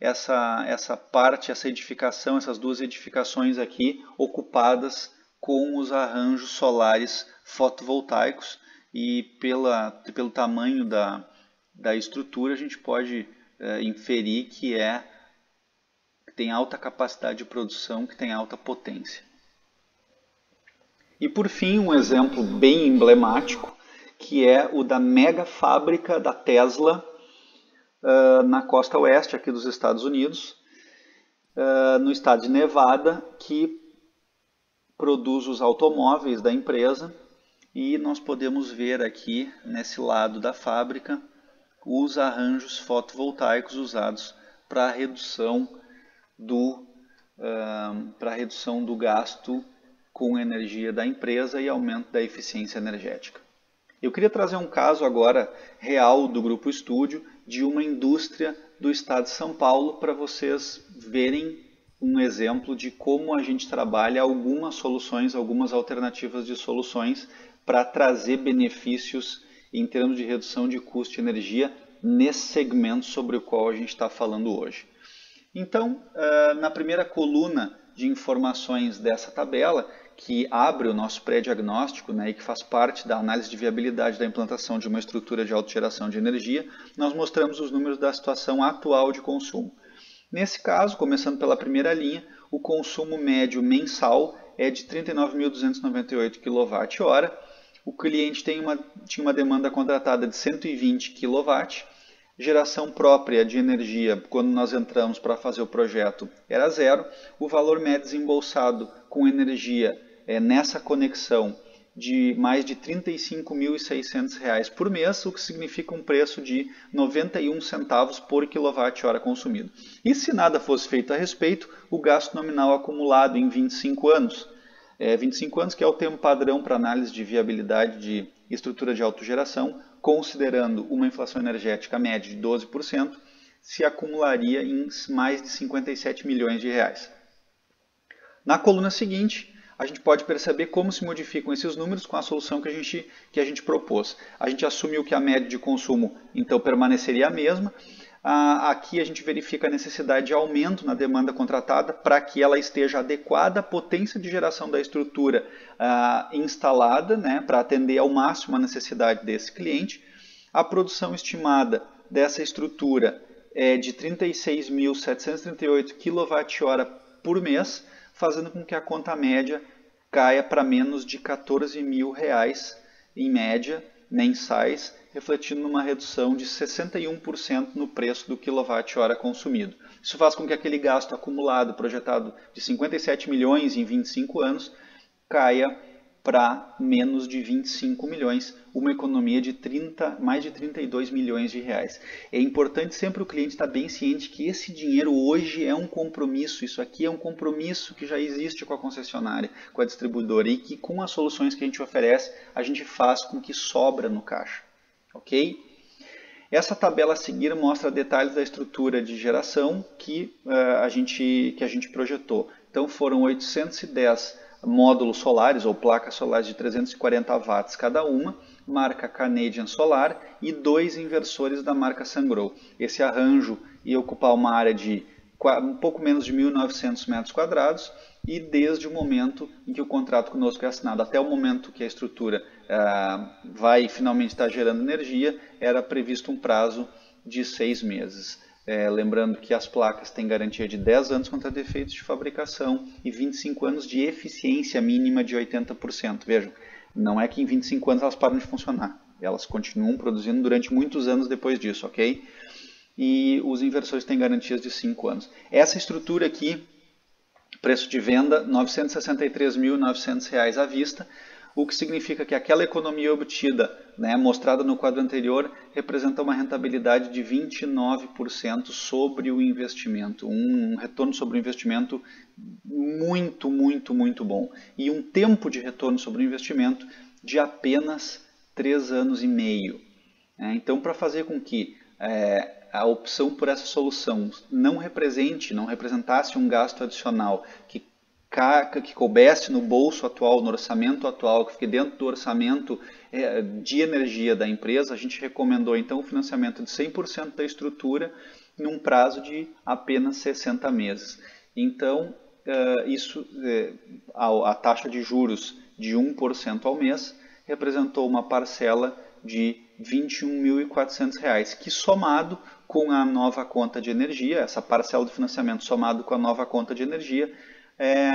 D: essa essa parte, essa edificação, essas duas edificações aqui ocupadas com os arranjos solares fotovoltaicos e pela, pelo tamanho da, da estrutura, a gente pode é, inferir que é que tem alta capacidade de produção, que tem alta potência. E por fim, um exemplo bem emblemático, que é o da mega fábrica da Tesla uh, na costa oeste aqui dos Estados Unidos, uh, no estado de Nevada, que produz os automóveis da empresa e nós podemos ver aqui nesse lado da fábrica os arranjos fotovoltaicos usados para redução do uh, para redução do gasto com energia da empresa e aumento da eficiência energética. Eu queria trazer um caso agora real do Grupo Estúdio de uma indústria do estado de São Paulo para vocês verem um exemplo de como a gente trabalha algumas soluções, algumas alternativas de soluções para trazer benefícios em termos de redução de custo de energia nesse segmento sobre o qual a gente está falando hoje. Então, ah, na primeira coluna de informações dessa tabela, que abre o nosso pré-diagnóstico né, e que faz parte da análise de viabilidade da implantação de uma estrutura de autogeração de energia, nós mostramos os números da situação atual de consumo. Nesse caso, começando pela primeira linha, o consumo médio mensal é de 39.298 kWh. O cliente tem uma, tinha uma demanda contratada de 120 kW. Geração própria de energia, quando nós entramos para fazer o projeto, era zero. O valor médio desembolsado com energia é, nessa conexão de mais de R$ 35.600 por mês, o que significa um preço de 91 centavos por quilowatt-hora consumido. E se nada fosse feito a respeito, o gasto nominal acumulado em 25 anos, é, 25 anos que é o tempo padrão para análise de viabilidade de estrutura de autogeração, considerando uma inflação energética média de 12%, se acumularia em mais de 57 milhões de reais. Na coluna seguinte, a gente pode perceber como se modificam esses números com a solução que a gente, que a gente propôs. A gente assumiu que a média de consumo então permaneceria a mesma. Ah, aqui a gente verifica a necessidade de aumento na demanda contratada para que ela esteja adequada à potência de geração da estrutura ah, instalada, né, para atender ao máximo a necessidade desse cliente. A produção estimada dessa estrutura é de 36.738 kWh por mês, fazendo com que a conta média caia para menos de 14 mil reais em média mensais, refletindo numa redução de 61% no preço do quilowatt-hora consumido. Isso faz com que aquele gasto acumulado projetado de 57 milhões em 25 anos caia para menos de 25 milhões, uma economia de 30, mais de 32 milhões de reais. É importante sempre o cliente estar bem ciente que esse dinheiro hoje é um compromisso, isso aqui é um compromisso que já existe com a concessionária, com a distribuidora e que com as soluções que a gente oferece, a gente faz com que sobra no caixa, ok? Essa tabela a seguir mostra detalhes da estrutura de geração que, uh, a, gente, que a gente projetou. Então foram 810 módulos solares ou placas solares de 340 watts cada uma, marca Canadian Solar e dois inversores da marca Sungrow. Esse arranjo ia ocupar uma área de um pouco menos de 1.900 metros quadrados e desde o momento em que o contrato conosco é assinado até o momento que a estrutura uh, vai finalmente estar gerando energia, era previsto um prazo de seis meses. É, lembrando que as placas têm garantia de 10 anos contra defeitos de fabricação e 25 anos de eficiência mínima de 80%. Vejam, não é que em 25 anos elas param de funcionar. Elas continuam produzindo durante muitos anos depois disso, ok? E os inversores têm garantias de 5 anos. Essa estrutura aqui, preço de venda, R$ 963.900 à vista, o que significa que aquela economia obtida, né, mostrada no quadro anterior, representa uma rentabilidade de 29% sobre o investimento, um retorno sobre o investimento muito, muito, muito bom. E um tempo de retorno sobre o investimento de apenas 3 anos e meio. É, então, para fazer com que é, a opção por essa solução não represente, não representasse um gasto adicional que que coubesse no bolso atual, no orçamento atual, que fique dentro do orçamento é, de energia da empresa, a gente recomendou então o financiamento de 100% da estrutura num prazo de apenas 60 meses. Então, é, isso, a, a taxa de juros de 1% ao mês representou uma parcela de R$ 21.400, que somado com a nova conta de energia, essa parcela do financiamento somado com a nova conta de energia, é,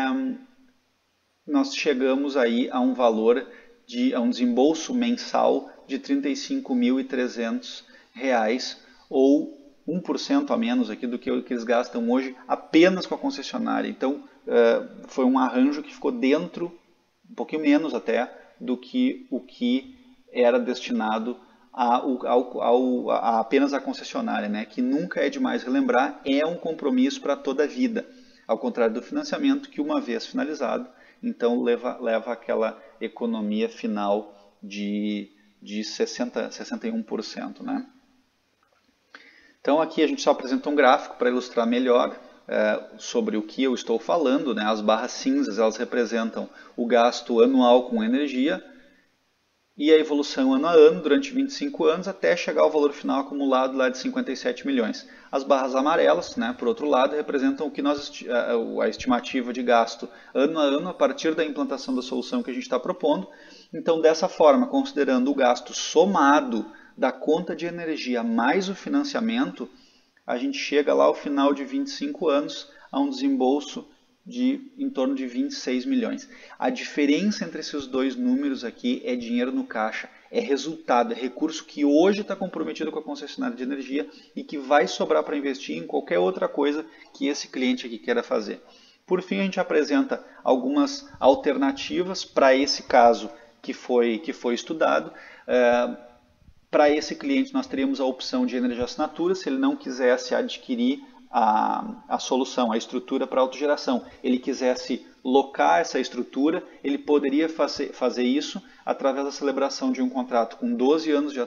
D: nós chegamos aí a um valor de a um desembolso mensal de R$ 35.300 ou 1% a menos aqui do que, eles gastam hoje apenas com a concessionária. Então, uh, foi um arranjo que ficou dentro, um pouquinho menos até, do que o que era destinado a, ao, ao, a apenas a concessionária, né? que nunca é demais relembrar, é um compromisso para toda a vida, ao contrário do financiamento, que uma vez finalizado, então leva, leva aquela economia final de, de 60, 61%. Né? Então aqui a gente só apresenta um gráfico para ilustrar melhor é, sobre o que eu estou falando. Né? As barras cinzas elas representam o gasto anual com energia e a evolução ano a ano durante 25 anos até chegar ao valor final acumulado lá de 57 milhões. As barras amarelas, né, por outro lado, representam o que nós a estimativa de gasto ano a ano a partir da implantação da solução que a gente está propondo. Então, dessa forma, considerando o gasto somado da conta de energia mais o financiamento, a gente chega lá ao final de 25 anos a um desembolso de em torno de 26 milhões. A diferença entre esses dois números aqui é dinheiro no caixa, é resultado, é recurso que hoje está comprometido com a concessionária de energia e que vai sobrar para investir em qualquer outra coisa que esse cliente aqui queira fazer. Por fim, a gente apresenta algumas alternativas para esse caso que foi, que foi estudado. É, para esse cliente, nós teríamos a opção de energia assinatura, se ele não quisesse adquirir a, a solução, a estrutura para autogeração, ele quisesse locar essa estrutura, ele poderia fazer, fazer isso através da celebração de um contrato com 12 anos de,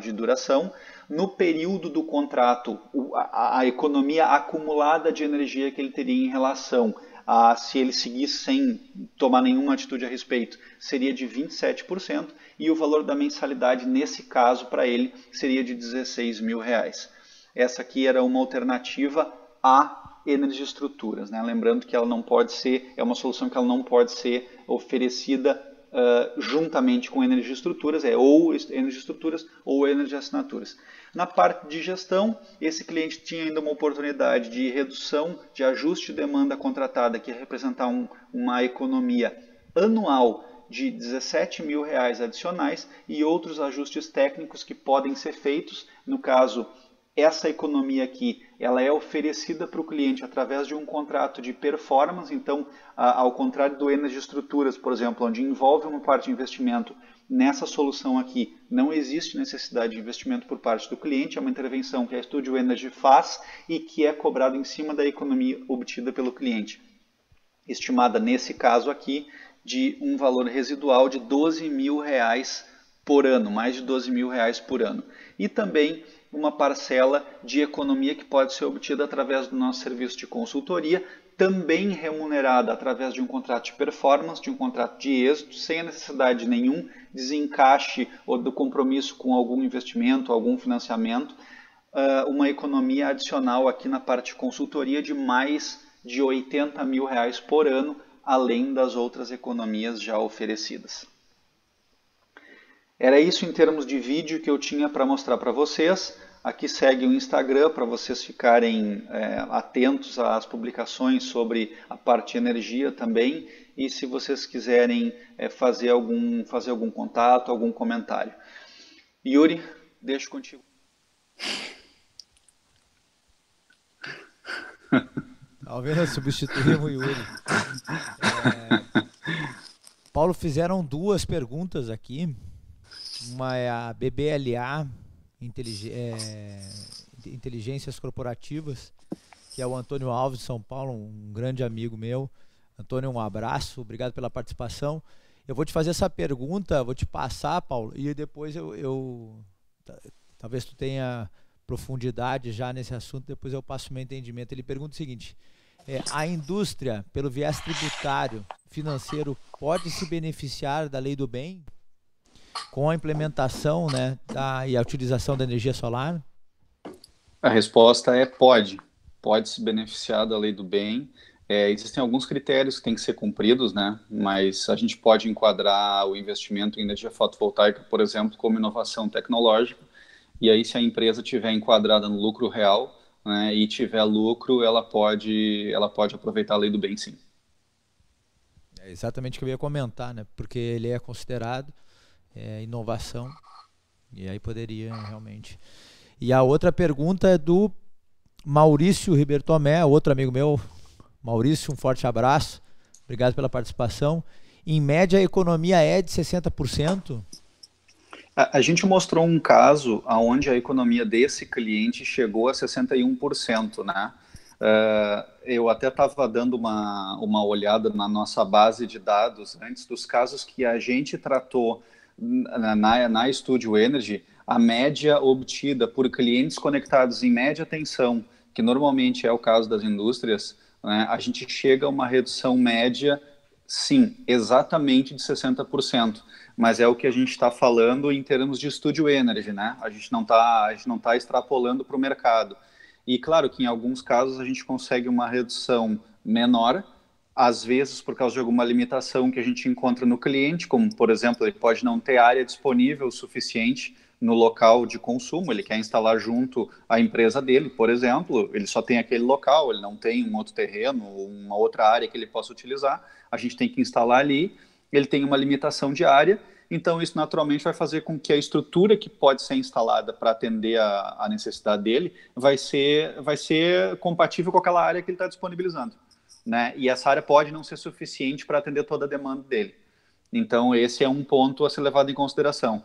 D: de duração. No período do contrato, a, a economia acumulada de energia que ele teria em relação a, se ele seguisse sem tomar nenhuma atitude a respeito, seria de 27% e o valor da mensalidade, nesse caso, para ele, seria de 16 mil reais. Essa aqui era uma alternativa a energiestruturas, né? lembrando que ela não pode ser, é uma solução que ela não pode ser oferecida uh, juntamente com energiestruturas, é ou energiestruturas ou energiassinaturas. Na parte de gestão, esse cliente tinha ainda uma oportunidade de redução de ajuste de demanda contratada, que ia representar um, uma economia anual de 17 mil reais adicionais e outros ajustes técnicos que podem ser feitos. No caso, essa economia aqui, ela é oferecida para o cliente através de um contrato de performance. Então, ao contrário do Energy Estruturas, por exemplo, onde envolve uma parte de investimento, nessa solução aqui não existe necessidade de investimento por parte do cliente. É uma intervenção que a Studio Energy faz e que é cobrada em cima da economia obtida pelo cliente. Estimada nesse caso aqui de um valor residual de 12 mil reais por ano, mais de 12 mil reais por ano. E também uma parcela de economia que pode ser obtida através do nosso serviço de consultoria, também remunerada através de um contrato de performance, de um contrato de êxito, sem a necessidade de nenhum desencaixe ou do compromisso com algum investimento, algum financiamento, uma economia adicional aqui na parte de consultoria de mais de 80 mil reais por ano além das outras economias já oferecidas. Era isso em termos de vídeo que eu tinha para mostrar para vocês. Aqui segue o Instagram para vocês ficarem é, atentos às publicações sobre a parte de energia também. E se vocês quiserem é, fazer, algum, fazer algum contato, algum comentário. Yuri, deixo contigo.
B: Talvez substituímos o Yuri. É, Paulo, fizeram duas perguntas aqui. Uma é a BBLA, é, Inteligências Corporativas, que é o Antônio Alves de São Paulo, um grande amigo meu. Antônio, um abraço, obrigado pela participação. Eu vou te fazer essa pergunta, vou te passar, Paulo, e depois eu, eu talvez tu tenha profundidade já nesse assunto, depois eu passo o meu entendimento. Ele pergunta o seguinte: é, a indústria, pelo viés tributário, financeiro, pode se beneficiar da lei do bem com a implementação né, da, e a utilização da energia solar?
C: A resposta é pode. Pode se beneficiar da lei do bem. É, existem alguns critérios que têm que ser cumpridos, né? mas a gente pode enquadrar o investimento em energia fotovoltaica, por exemplo, como inovação tecnológica. E aí, se a empresa tiver enquadrada no lucro real, né, e tiver lucro, ela pode, ela pode aproveitar a lei do bem, sim.
B: É exatamente o que eu ia comentar, né? Porque ele é considerado é, inovação e aí poderia realmente. E a outra pergunta é do Maurício Ribeiro Tomé, outro amigo meu. Maurício, um forte abraço. Obrigado pela participação. Em média, a economia é de 60%?
D: A, a gente mostrou um caso onde a economia desse cliente chegou a 61%, né? Uh, eu até estava dando uma, uma olhada na nossa base de dados antes dos casos que a gente tratou na, na, Studio Energy, a média obtida por clientes conectados em média tensão, que normalmente é o caso das indústrias, né, a gente chega a uma redução média, sim, exatamente de 60%. Mas é o que a gente está falando em termos de Studio Energy, né? A gente não está tá extrapolando para o mercado. E claro que em alguns casos a gente consegue uma redução menor, às vezes por causa de alguma limitação que a gente encontra no cliente, como por exemplo, ele pode não ter área disponível suficiente no local de consumo, ele quer instalar junto à empresa dele, por exemplo, ele só tem aquele local, ele não tem um outro terreno, uma outra área que ele possa utilizar, a gente tem que instalar ali, ele tem uma limitação de área então, isso naturalmente vai fazer com que a estrutura que pode ser instalada para atender a, a, necessidade dele vai ser, vai ser compatível com aquela área que ele está disponibilizando. Né? E essa área pode não ser suficiente para atender toda a demanda dele. Então, esse é um ponto a ser levado em consideração.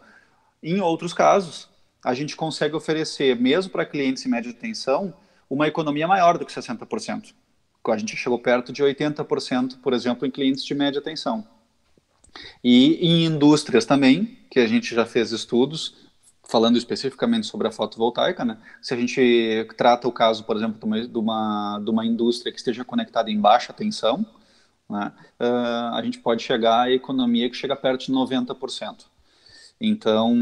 D: Em outros casos, a gente consegue oferecer, mesmo para clientes em média tensão, uma economia maior do que 60%. A gente chegou perto de 80%, por exemplo, em clientes de média tensão. E em indústrias também, que a gente já fez estudos, falando especificamente sobre a fotovoltaica, né? se a gente trata o caso, por exemplo, de uma, de uma, indústria que esteja conectada em baixa tensão, né? uh, a gente pode chegar à economia que chega perto de 90%. Então,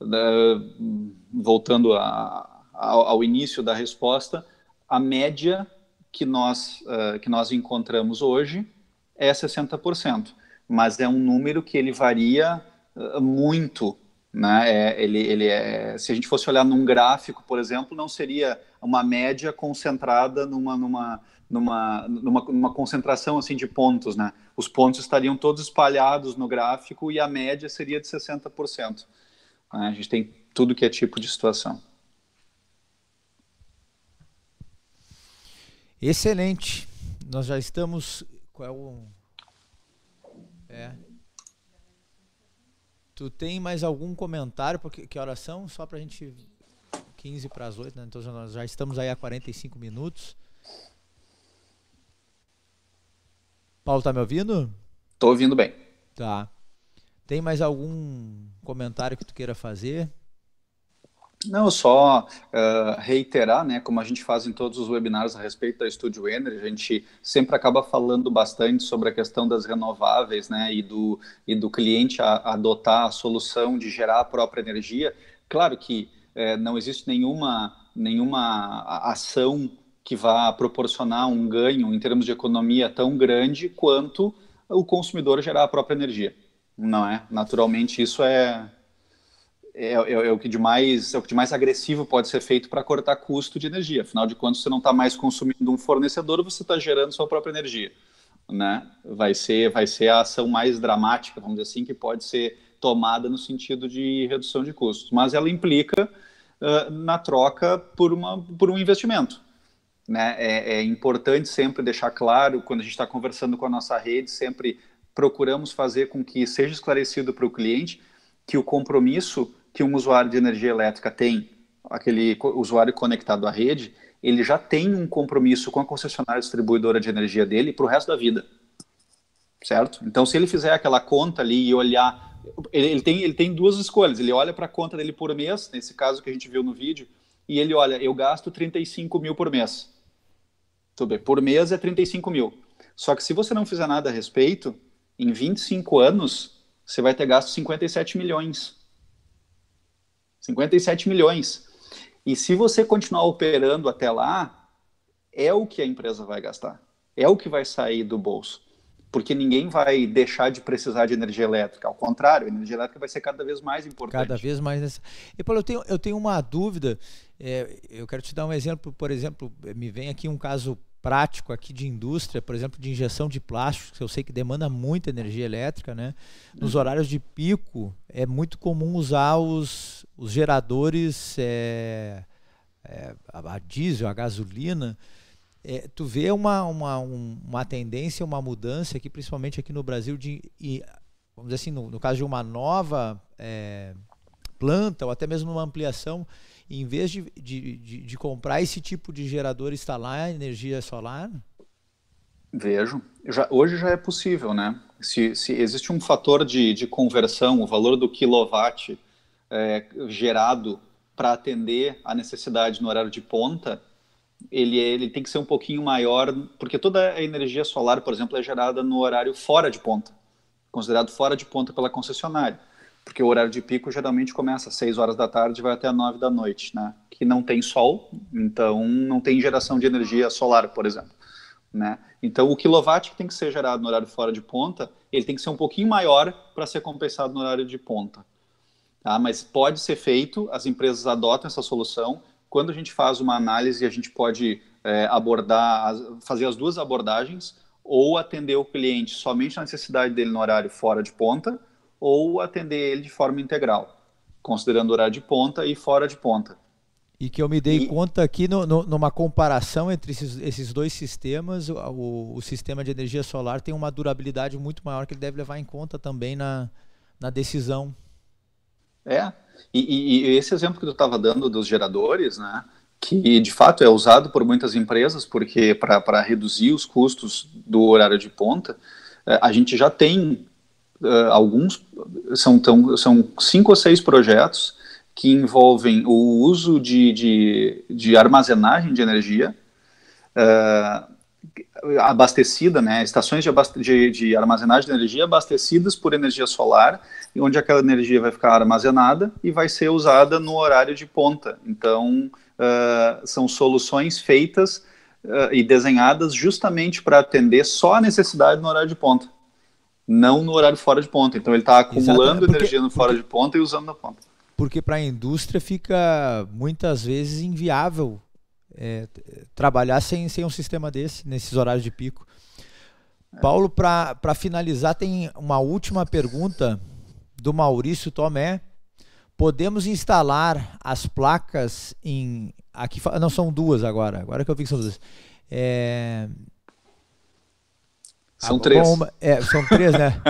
D: uh, voltando a, ao, ao, início da resposta, a média que nós, uh, que nós encontramos hoje é 60% mas é um número que ele varia uh, muito, né? É, ele, ele é, se a gente fosse olhar num gráfico, por exemplo, não seria uma média concentrada numa, numa, numa, numa, numa concentração assim de pontos, né? Os pontos estariam todos espalhados no gráfico e a média seria de 60%. Né? A gente tem tudo que é tipo de situação.
B: Excelente. Nós já estamos. Qual é o é. Tu tem mais algum comentário? Porque que horas são? Só pra gente 15 para as 8, né? Então nós já estamos aí há 45 minutos. Paulo, tá me ouvindo?
D: Tô ouvindo bem.
B: Tá. Tem mais algum comentário que tu queira fazer?
D: Não, só uh, reiterar, né, como a gente faz em todos os webinars a respeito da Studio Energy, a gente sempre acaba falando bastante sobre a questão das renováveis, né, e do, e do cliente a, a adotar a solução de gerar a própria energia. Claro que não existe nenhuma, nenhuma ação que vá proporcionar um ganho em termos de economia tão grande quanto o consumidor gerar a própria energia, não é? Naturalmente, isso é, é, é, é, o que de mais é o que de mais agressivo pode ser feito para cortar custo de energia. Afinal de contas, você não está mais consumindo um fornecedor, você está gerando sua própria energia, né? Vai ser vai ser a ação mais dramática, vamos dizer assim, que pode ser tomada no sentido de redução de custos, mas ela implica uh, na troca por uma por um investimento. Né? É, é importante sempre deixar claro quando a gente está conversando com a nossa rede, sempre procuramos fazer com que seja esclarecido para o cliente que o compromisso que um usuário de energia elétrica tem, aquele usuário conectado à rede, ele já tem um compromisso com a concessionária distribuidora de energia dele para o resto da vida. Certo? Então, se ele fizer aquela conta ali e olhar. Ele, ele tem, ele tem duas escolhas. Ele olha para a conta dele por mês, nesse caso que a gente viu no vídeo, e ele olha: eu gasto 35 mil por mês. Tudo bem, por mês é 35 mil. Só que se você não fizer nada a respeito, em 25 anos, você vai ter gasto 57 milhões. 57 milhões. E se você continuar operando até lá, é o que a empresa vai gastar. É o que vai sair do bolso. Porque ninguém vai deixar de precisar de energia elétrica. Ao contrário, a energia elétrica vai ser cada vez mais importante.
B: Cada vez mais. E, Paulo, eu tenho, eu tenho uma dúvida. É, eu quero te dar um exemplo. Por exemplo, me vem aqui um caso prático aqui de indústria, por exemplo, de injeção de plástico, que eu sei que demanda muita energia elétrica, né? Nos horários de pico é muito comum usar os, os geradores é, é, a diesel, a gasolina. É, tu vê uma, uma, uma tendência, uma mudança aqui, principalmente aqui no Brasil, de, e, vamos dizer assim, no, no caso de uma nova é, planta ou até mesmo uma ampliação, em vez de, de, de, de comprar esse tipo de gerador instalar energia solar?
D: Vejo. Já, hoje já é possível, né? Se, se existe um fator de, de conversão, o valor do quilowatt é, gerado para atender a necessidade no horário de ponta, ele, ele tem que ser um pouquinho maior, porque toda a energia solar, por exemplo, é gerada no horário fora de ponta, considerado fora de ponta pela concessionária porque o horário de pico geralmente começa às 6 horas da tarde e vai até 9 da noite, né? Que não tem sol, então não tem geração de energia solar, por exemplo. Né? Então o quilowatt que tem que ser gerado no horário fora de ponta, ele tem que ser um pouquinho maior para ser compensado no horário de ponta. Tá? Mas pode ser feito, as empresas adotam essa solução. Quando a gente faz uma análise, a gente pode é, abordar, fazer as duas abordagens, ou atender o cliente somente na necessidade dele no horário fora de ponta, ou atender ele de forma integral, considerando horário de ponta e fora de ponta.
B: E que eu me dei e... conta aqui no, no, numa comparação entre esses, esses dois sistemas, o, o, sistema de energia solar tem uma durabilidade muito maior que ele deve levar em conta também na, na decisão.
D: É, e, e esse exemplo que tu estava dando dos geradores, né, que de fato é usado por muitas empresas, porque para reduzir os custos do horário de ponta, eh, a gente já tem uh, alguns, são, tão, são cinco ou seis projetos que envolvem o uso de, de, de armazenagem de energia uh, abastecida, né, estações de, de, de, armazenagem de energia abastecidas por energia solar, onde aquela energia vai ficar armazenada e vai ser usada no horário de ponta. Então, uh, são soluções feitas uh, e desenhadas justamente para atender só a necessidade no horário de ponta não no horário fora de ponta. Então ele está acumulando porque, energia no fora porque, de ponta e usando na ponta.
B: Porque para a indústria fica muitas vezes inviável é, trabalhar sem, sem um sistema desse, nesses horários de pico. É. Paulo, para finalizar, tem uma última pergunta do Maurício Tomé. Podemos instalar as placas em. Aqui não são duas agora, agora que eu vi que são duas. É,
D: são três. Bom,
B: é, são três, né?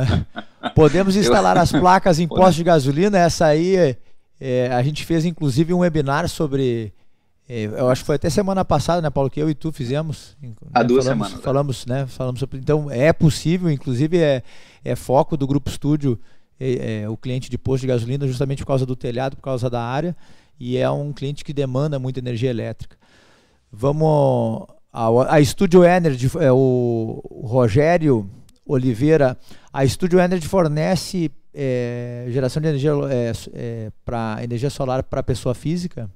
B: Podemos instalar as placas em postos de gasolina. Essa aí, é, a gente fez inclusive um webinar sobre. É, eu acho que foi até semana passada, né, Paulo, que eu e tu fizemos.
D: Há né, duas
B: falamos,
D: semanas.
B: Falamos, né? Falamos sobre. Então, é possível, inclusive é, é foco do Grupo Estúdio é, o cliente de posto de gasolina, justamente por causa do telhado, por causa da área, e é um cliente que demanda muita energia elétrica. Vamos a, a Studio Energy, é, o, o Rogério Oliveira, a Studio Energy fornece é, geração de energia é, é, para energia solar para pessoa física?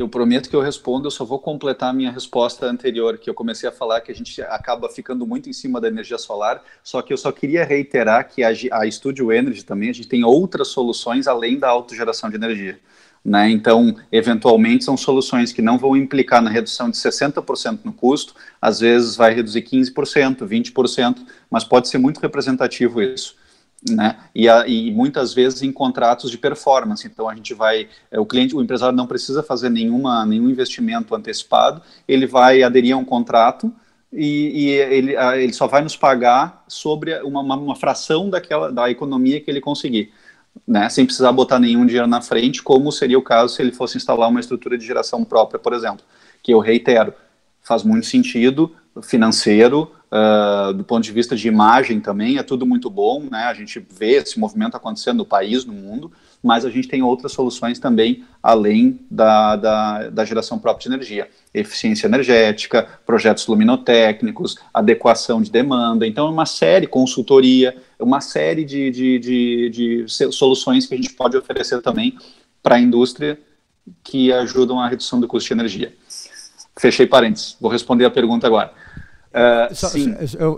D: Eu prometo que eu respondo, eu só vou completar a minha resposta anterior, que eu comecei a falar que a gente acaba ficando muito em cima da energia solar, só que eu só queria reiterar que a, a Studio Energy também, a gente tem outras soluções além da autogeração de energia. Né? Então, eventualmente, são soluções que não vão implicar na redução de 60% no custo, às vezes vai reduzir 15%, 20%, mas pode ser muito representativo isso. Né? E, a, e, muitas vezes em contratos de performance. Então a gente vai, é, o cliente, o empresário não precisa fazer nenhuma, nenhum investimento antecipado, ele vai aderir a um contrato e, e ele, ele só vai nos pagar sobre uma, uma, uma fração daquela da economia que ele conseguir né, sem precisar botar nenhum dinheiro na frente, como seria o caso se ele fosse instalar uma estrutura de geração própria, por exemplo, que eu reitero, faz muito sentido financeiro, uh, do ponto de vista de imagem também, é tudo muito bom, né, a gente vê esse movimento acontecendo no país, no mundo, mas a gente tem outras soluções também, além da, da, da geração própria de energia. Eficiência energética, projetos luminotécnicos, adequação de demanda, então é uma série, consultoria, uma série de, de, de, de soluções que a gente pode oferecer também para a indústria que ajudam a redução do custo de energia. Fechei parênteses, vou responder a pergunta agora.
B: Uh, sim.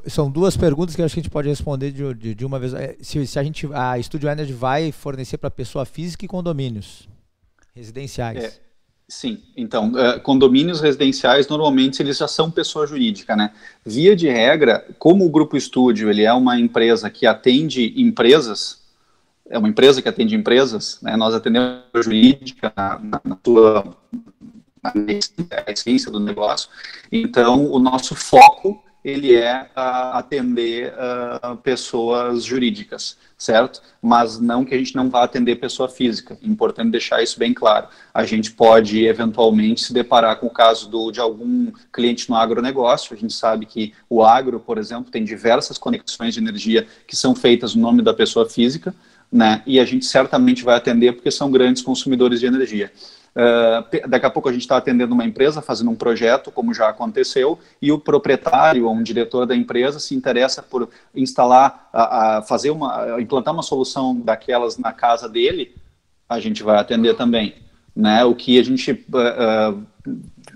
B: são duas perguntas que acho que a gente pode responder de, de, de uma vez. É, se, se, a gente a Studio Energy vai fornecer para pessoa física e condomínios residenciais. É,
D: Sim, então, uh, condomínios residenciais, normalmente, eles já são pessoa jurídica, né? Via de regra, como o Grupo Estúdio, ele é uma empresa que atende empresas, é uma empresa que atende empresas, né? Nós atendemos a jurídica na, na sua na essência do negócio, então, o nosso foco ele é uh, atender uh, pessoas jurídicas, certo? Mas não que a gente não vá atender pessoa física. Importante deixar isso bem claro. A gente pode eventualmente se deparar com o caso do, de algum cliente no agronegócio. A gente sabe que o agro, por exemplo, tem diversas conexões de energia que são feitas no nome da pessoa física, né? E a gente certamente vai atender porque são grandes consumidores de energia. Uh, daqui a pouco a gente está atendendo uma empresa, fazendo um projeto, como já aconteceu, e o proprietário ou um diretor da empresa se interessa por instalar, a, a fazer uma, a implantar uma solução daquelas na casa dele, a gente vai atender também. Né? O que a gente uh, uh,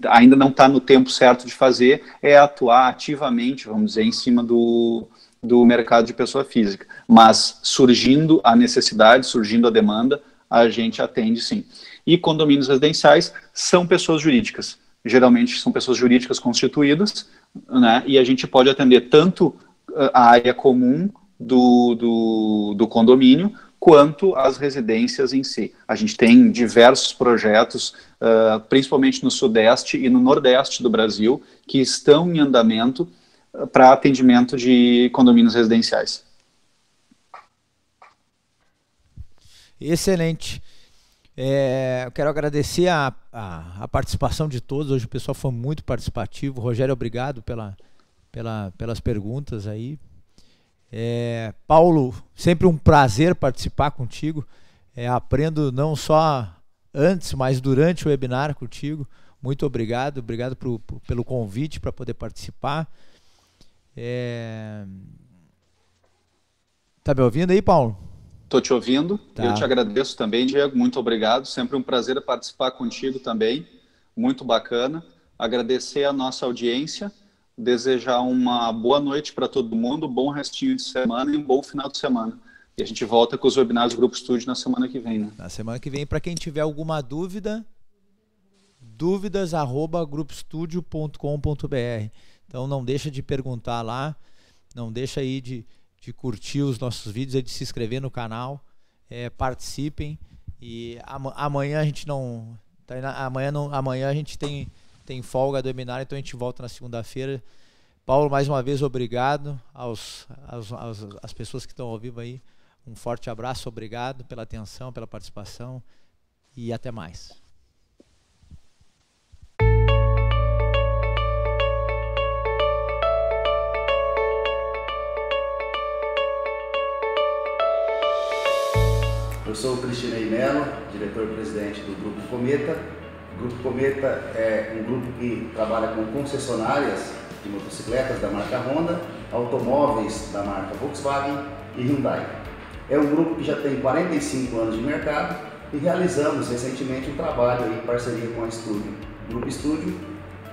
D: ainda não está no tempo certo de fazer é atuar ativamente, vamos dizer, em cima do, do mercado de pessoa física. Mas surgindo a necessidade, surgindo a demanda, a gente atende sim. E condomínios residenciais são pessoas jurídicas. Geralmente são pessoas jurídicas constituídas, né? E a gente pode atender tanto uh, a área comum do, do, do condomínio, quanto as residências em si. A gente tem diversos projetos, uh, principalmente no Sudeste e no Nordeste do Brasil, que estão em andamento uh, para atendimento de condomínios residenciais.
B: Excelente. É, eu quero agradecer a, a, a, participação de todos. Hoje o pessoal foi muito participativo. Rogério, obrigado pela, pela, pelas perguntas aí. É, Paulo, sempre um prazer participar contigo. É, aprendo não só antes, mas durante o webinar contigo. Muito obrigado. Obrigado pro, pro, pelo convite para poder participar. É... Tá me ouvindo aí, Paulo?
D: Estou te ouvindo. Tá. Eu te agradeço também, Diego. Muito obrigado. Sempre um prazer participar contigo também. Muito bacana. Agradecer a nossa audiência. Desejar uma boa noite para todo mundo, bom restinho de semana e um bom final de semana. E a gente volta com os webinários do Grupo Estúdio na semana que vem. Né?
B: Na semana que vem, para quem tiver alguma dúvida, dúvidas@grupostudio.com.br. Então não deixa de perguntar lá, não deixa aí de de curtir os nossos vídeos, é de se inscrever no canal, é, participem. E amanhã a gente não. Tá amanhã, não, amanhã a gente tem, tem folga do webinar, então a gente volta na segunda-feira. Paulo, mais uma vez, obrigado aos, aos, aos, às pessoas que estão ao vivo aí. Um forte abraço, obrigado pela atenção, pela participação e até mais.
E: Eu sou o Cristinei Mello, diretor-presidente do Grupo Cometa. O Grupo Cometa é um grupo que trabalha com concessionárias de motocicletas da marca Honda, automóveis da marca Volkswagen e Hyundai. É um grupo que já tem 45 anos de mercado e realizamos recentemente um trabalho em parceria com a Estúdio, Grupo Estúdio,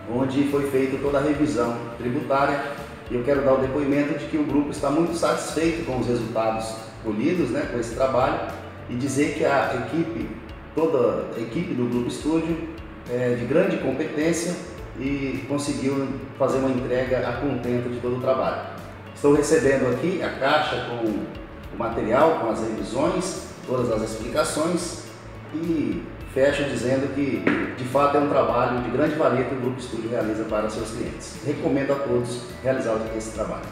E: onde foi feita toda a revisão tributária e eu quero dar o depoimento de que o grupo está muito satisfeito com os resultados colhidos né, com esse trabalho e dizer que a equipe, toda a equipe do Grupo Estúdio é de grande competência e conseguiu fazer uma entrega a contento de todo o trabalho. Estou recebendo aqui a caixa com o material, com as revisões, todas as explicações e fecho dizendo que de fato é um trabalho de grande valia que o Grupo Estúdio realiza para seus clientes. Recomendo a todos realizar esse trabalho.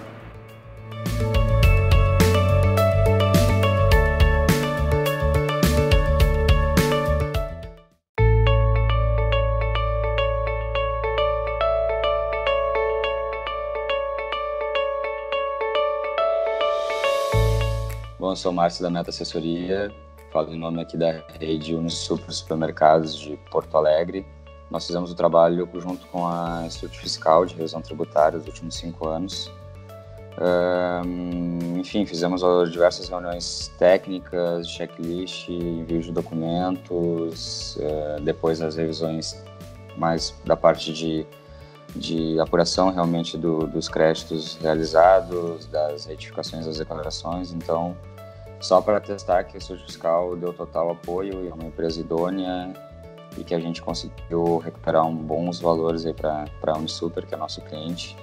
F: Eu sou Márcio da Meta Assessoria, falo em nome aqui da rede Unisupro Supermercados de Porto Alegre. Nós fizemos o trabalho junto com a Instituto Fiscal de Revisão Tributária nos últimos cinco anos. Um, enfim, fizemos diversas reuniões técnicas, checklist, envio de documentos, uh, depois as revisões mais da parte de, de apuração realmente do, dos créditos realizados, das retificações das declarações. Então, só para testar que o seu fiscal deu total apoio e é uma empresa idônea e que a gente conseguiu recuperar um bons valores aí para a Unisuper, que é nosso cliente,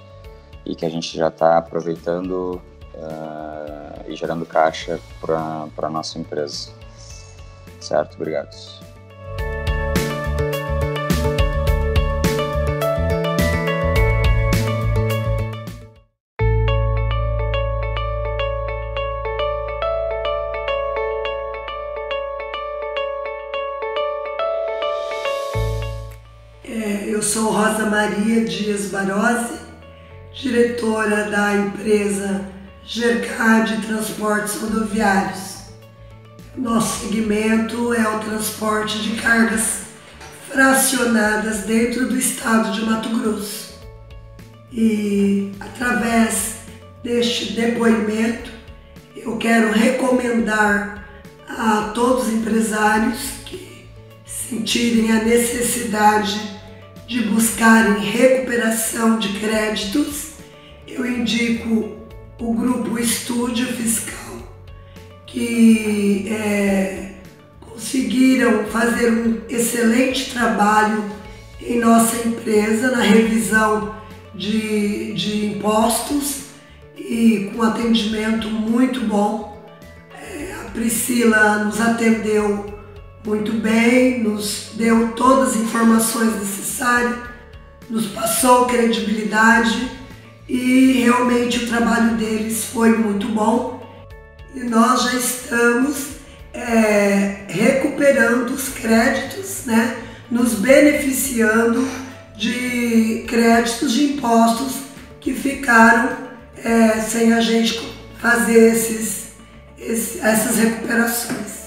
F: e que a gente já está aproveitando uh, e gerando caixa para a nossa empresa. Certo? Obrigado.
G: Rosa Maria Dias Barose, diretora da empresa Gercard Transportes Rodoviários. Nosso segmento é o transporte de cargas fracionadas dentro do estado de Mato Grosso. E através deste depoimento, eu quero recomendar a todos os empresários que sentirem a necessidade de buscarem recuperação de créditos, eu indico o grupo Estúdio Fiscal, que é, conseguiram fazer um excelente trabalho em nossa empresa na revisão de, de impostos e com atendimento muito bom. É, a Priscila nos atendeu muito bem, nos deu todas as informações necessárias, nos passou credibilidade e realmente o trabalho deles foi muito bom. E nós já estamos é, recuperando os créditos, né? nos beneficiando de créditos de impostos que ficaram é, sem a gente fazer esses, esses, essas recuperações.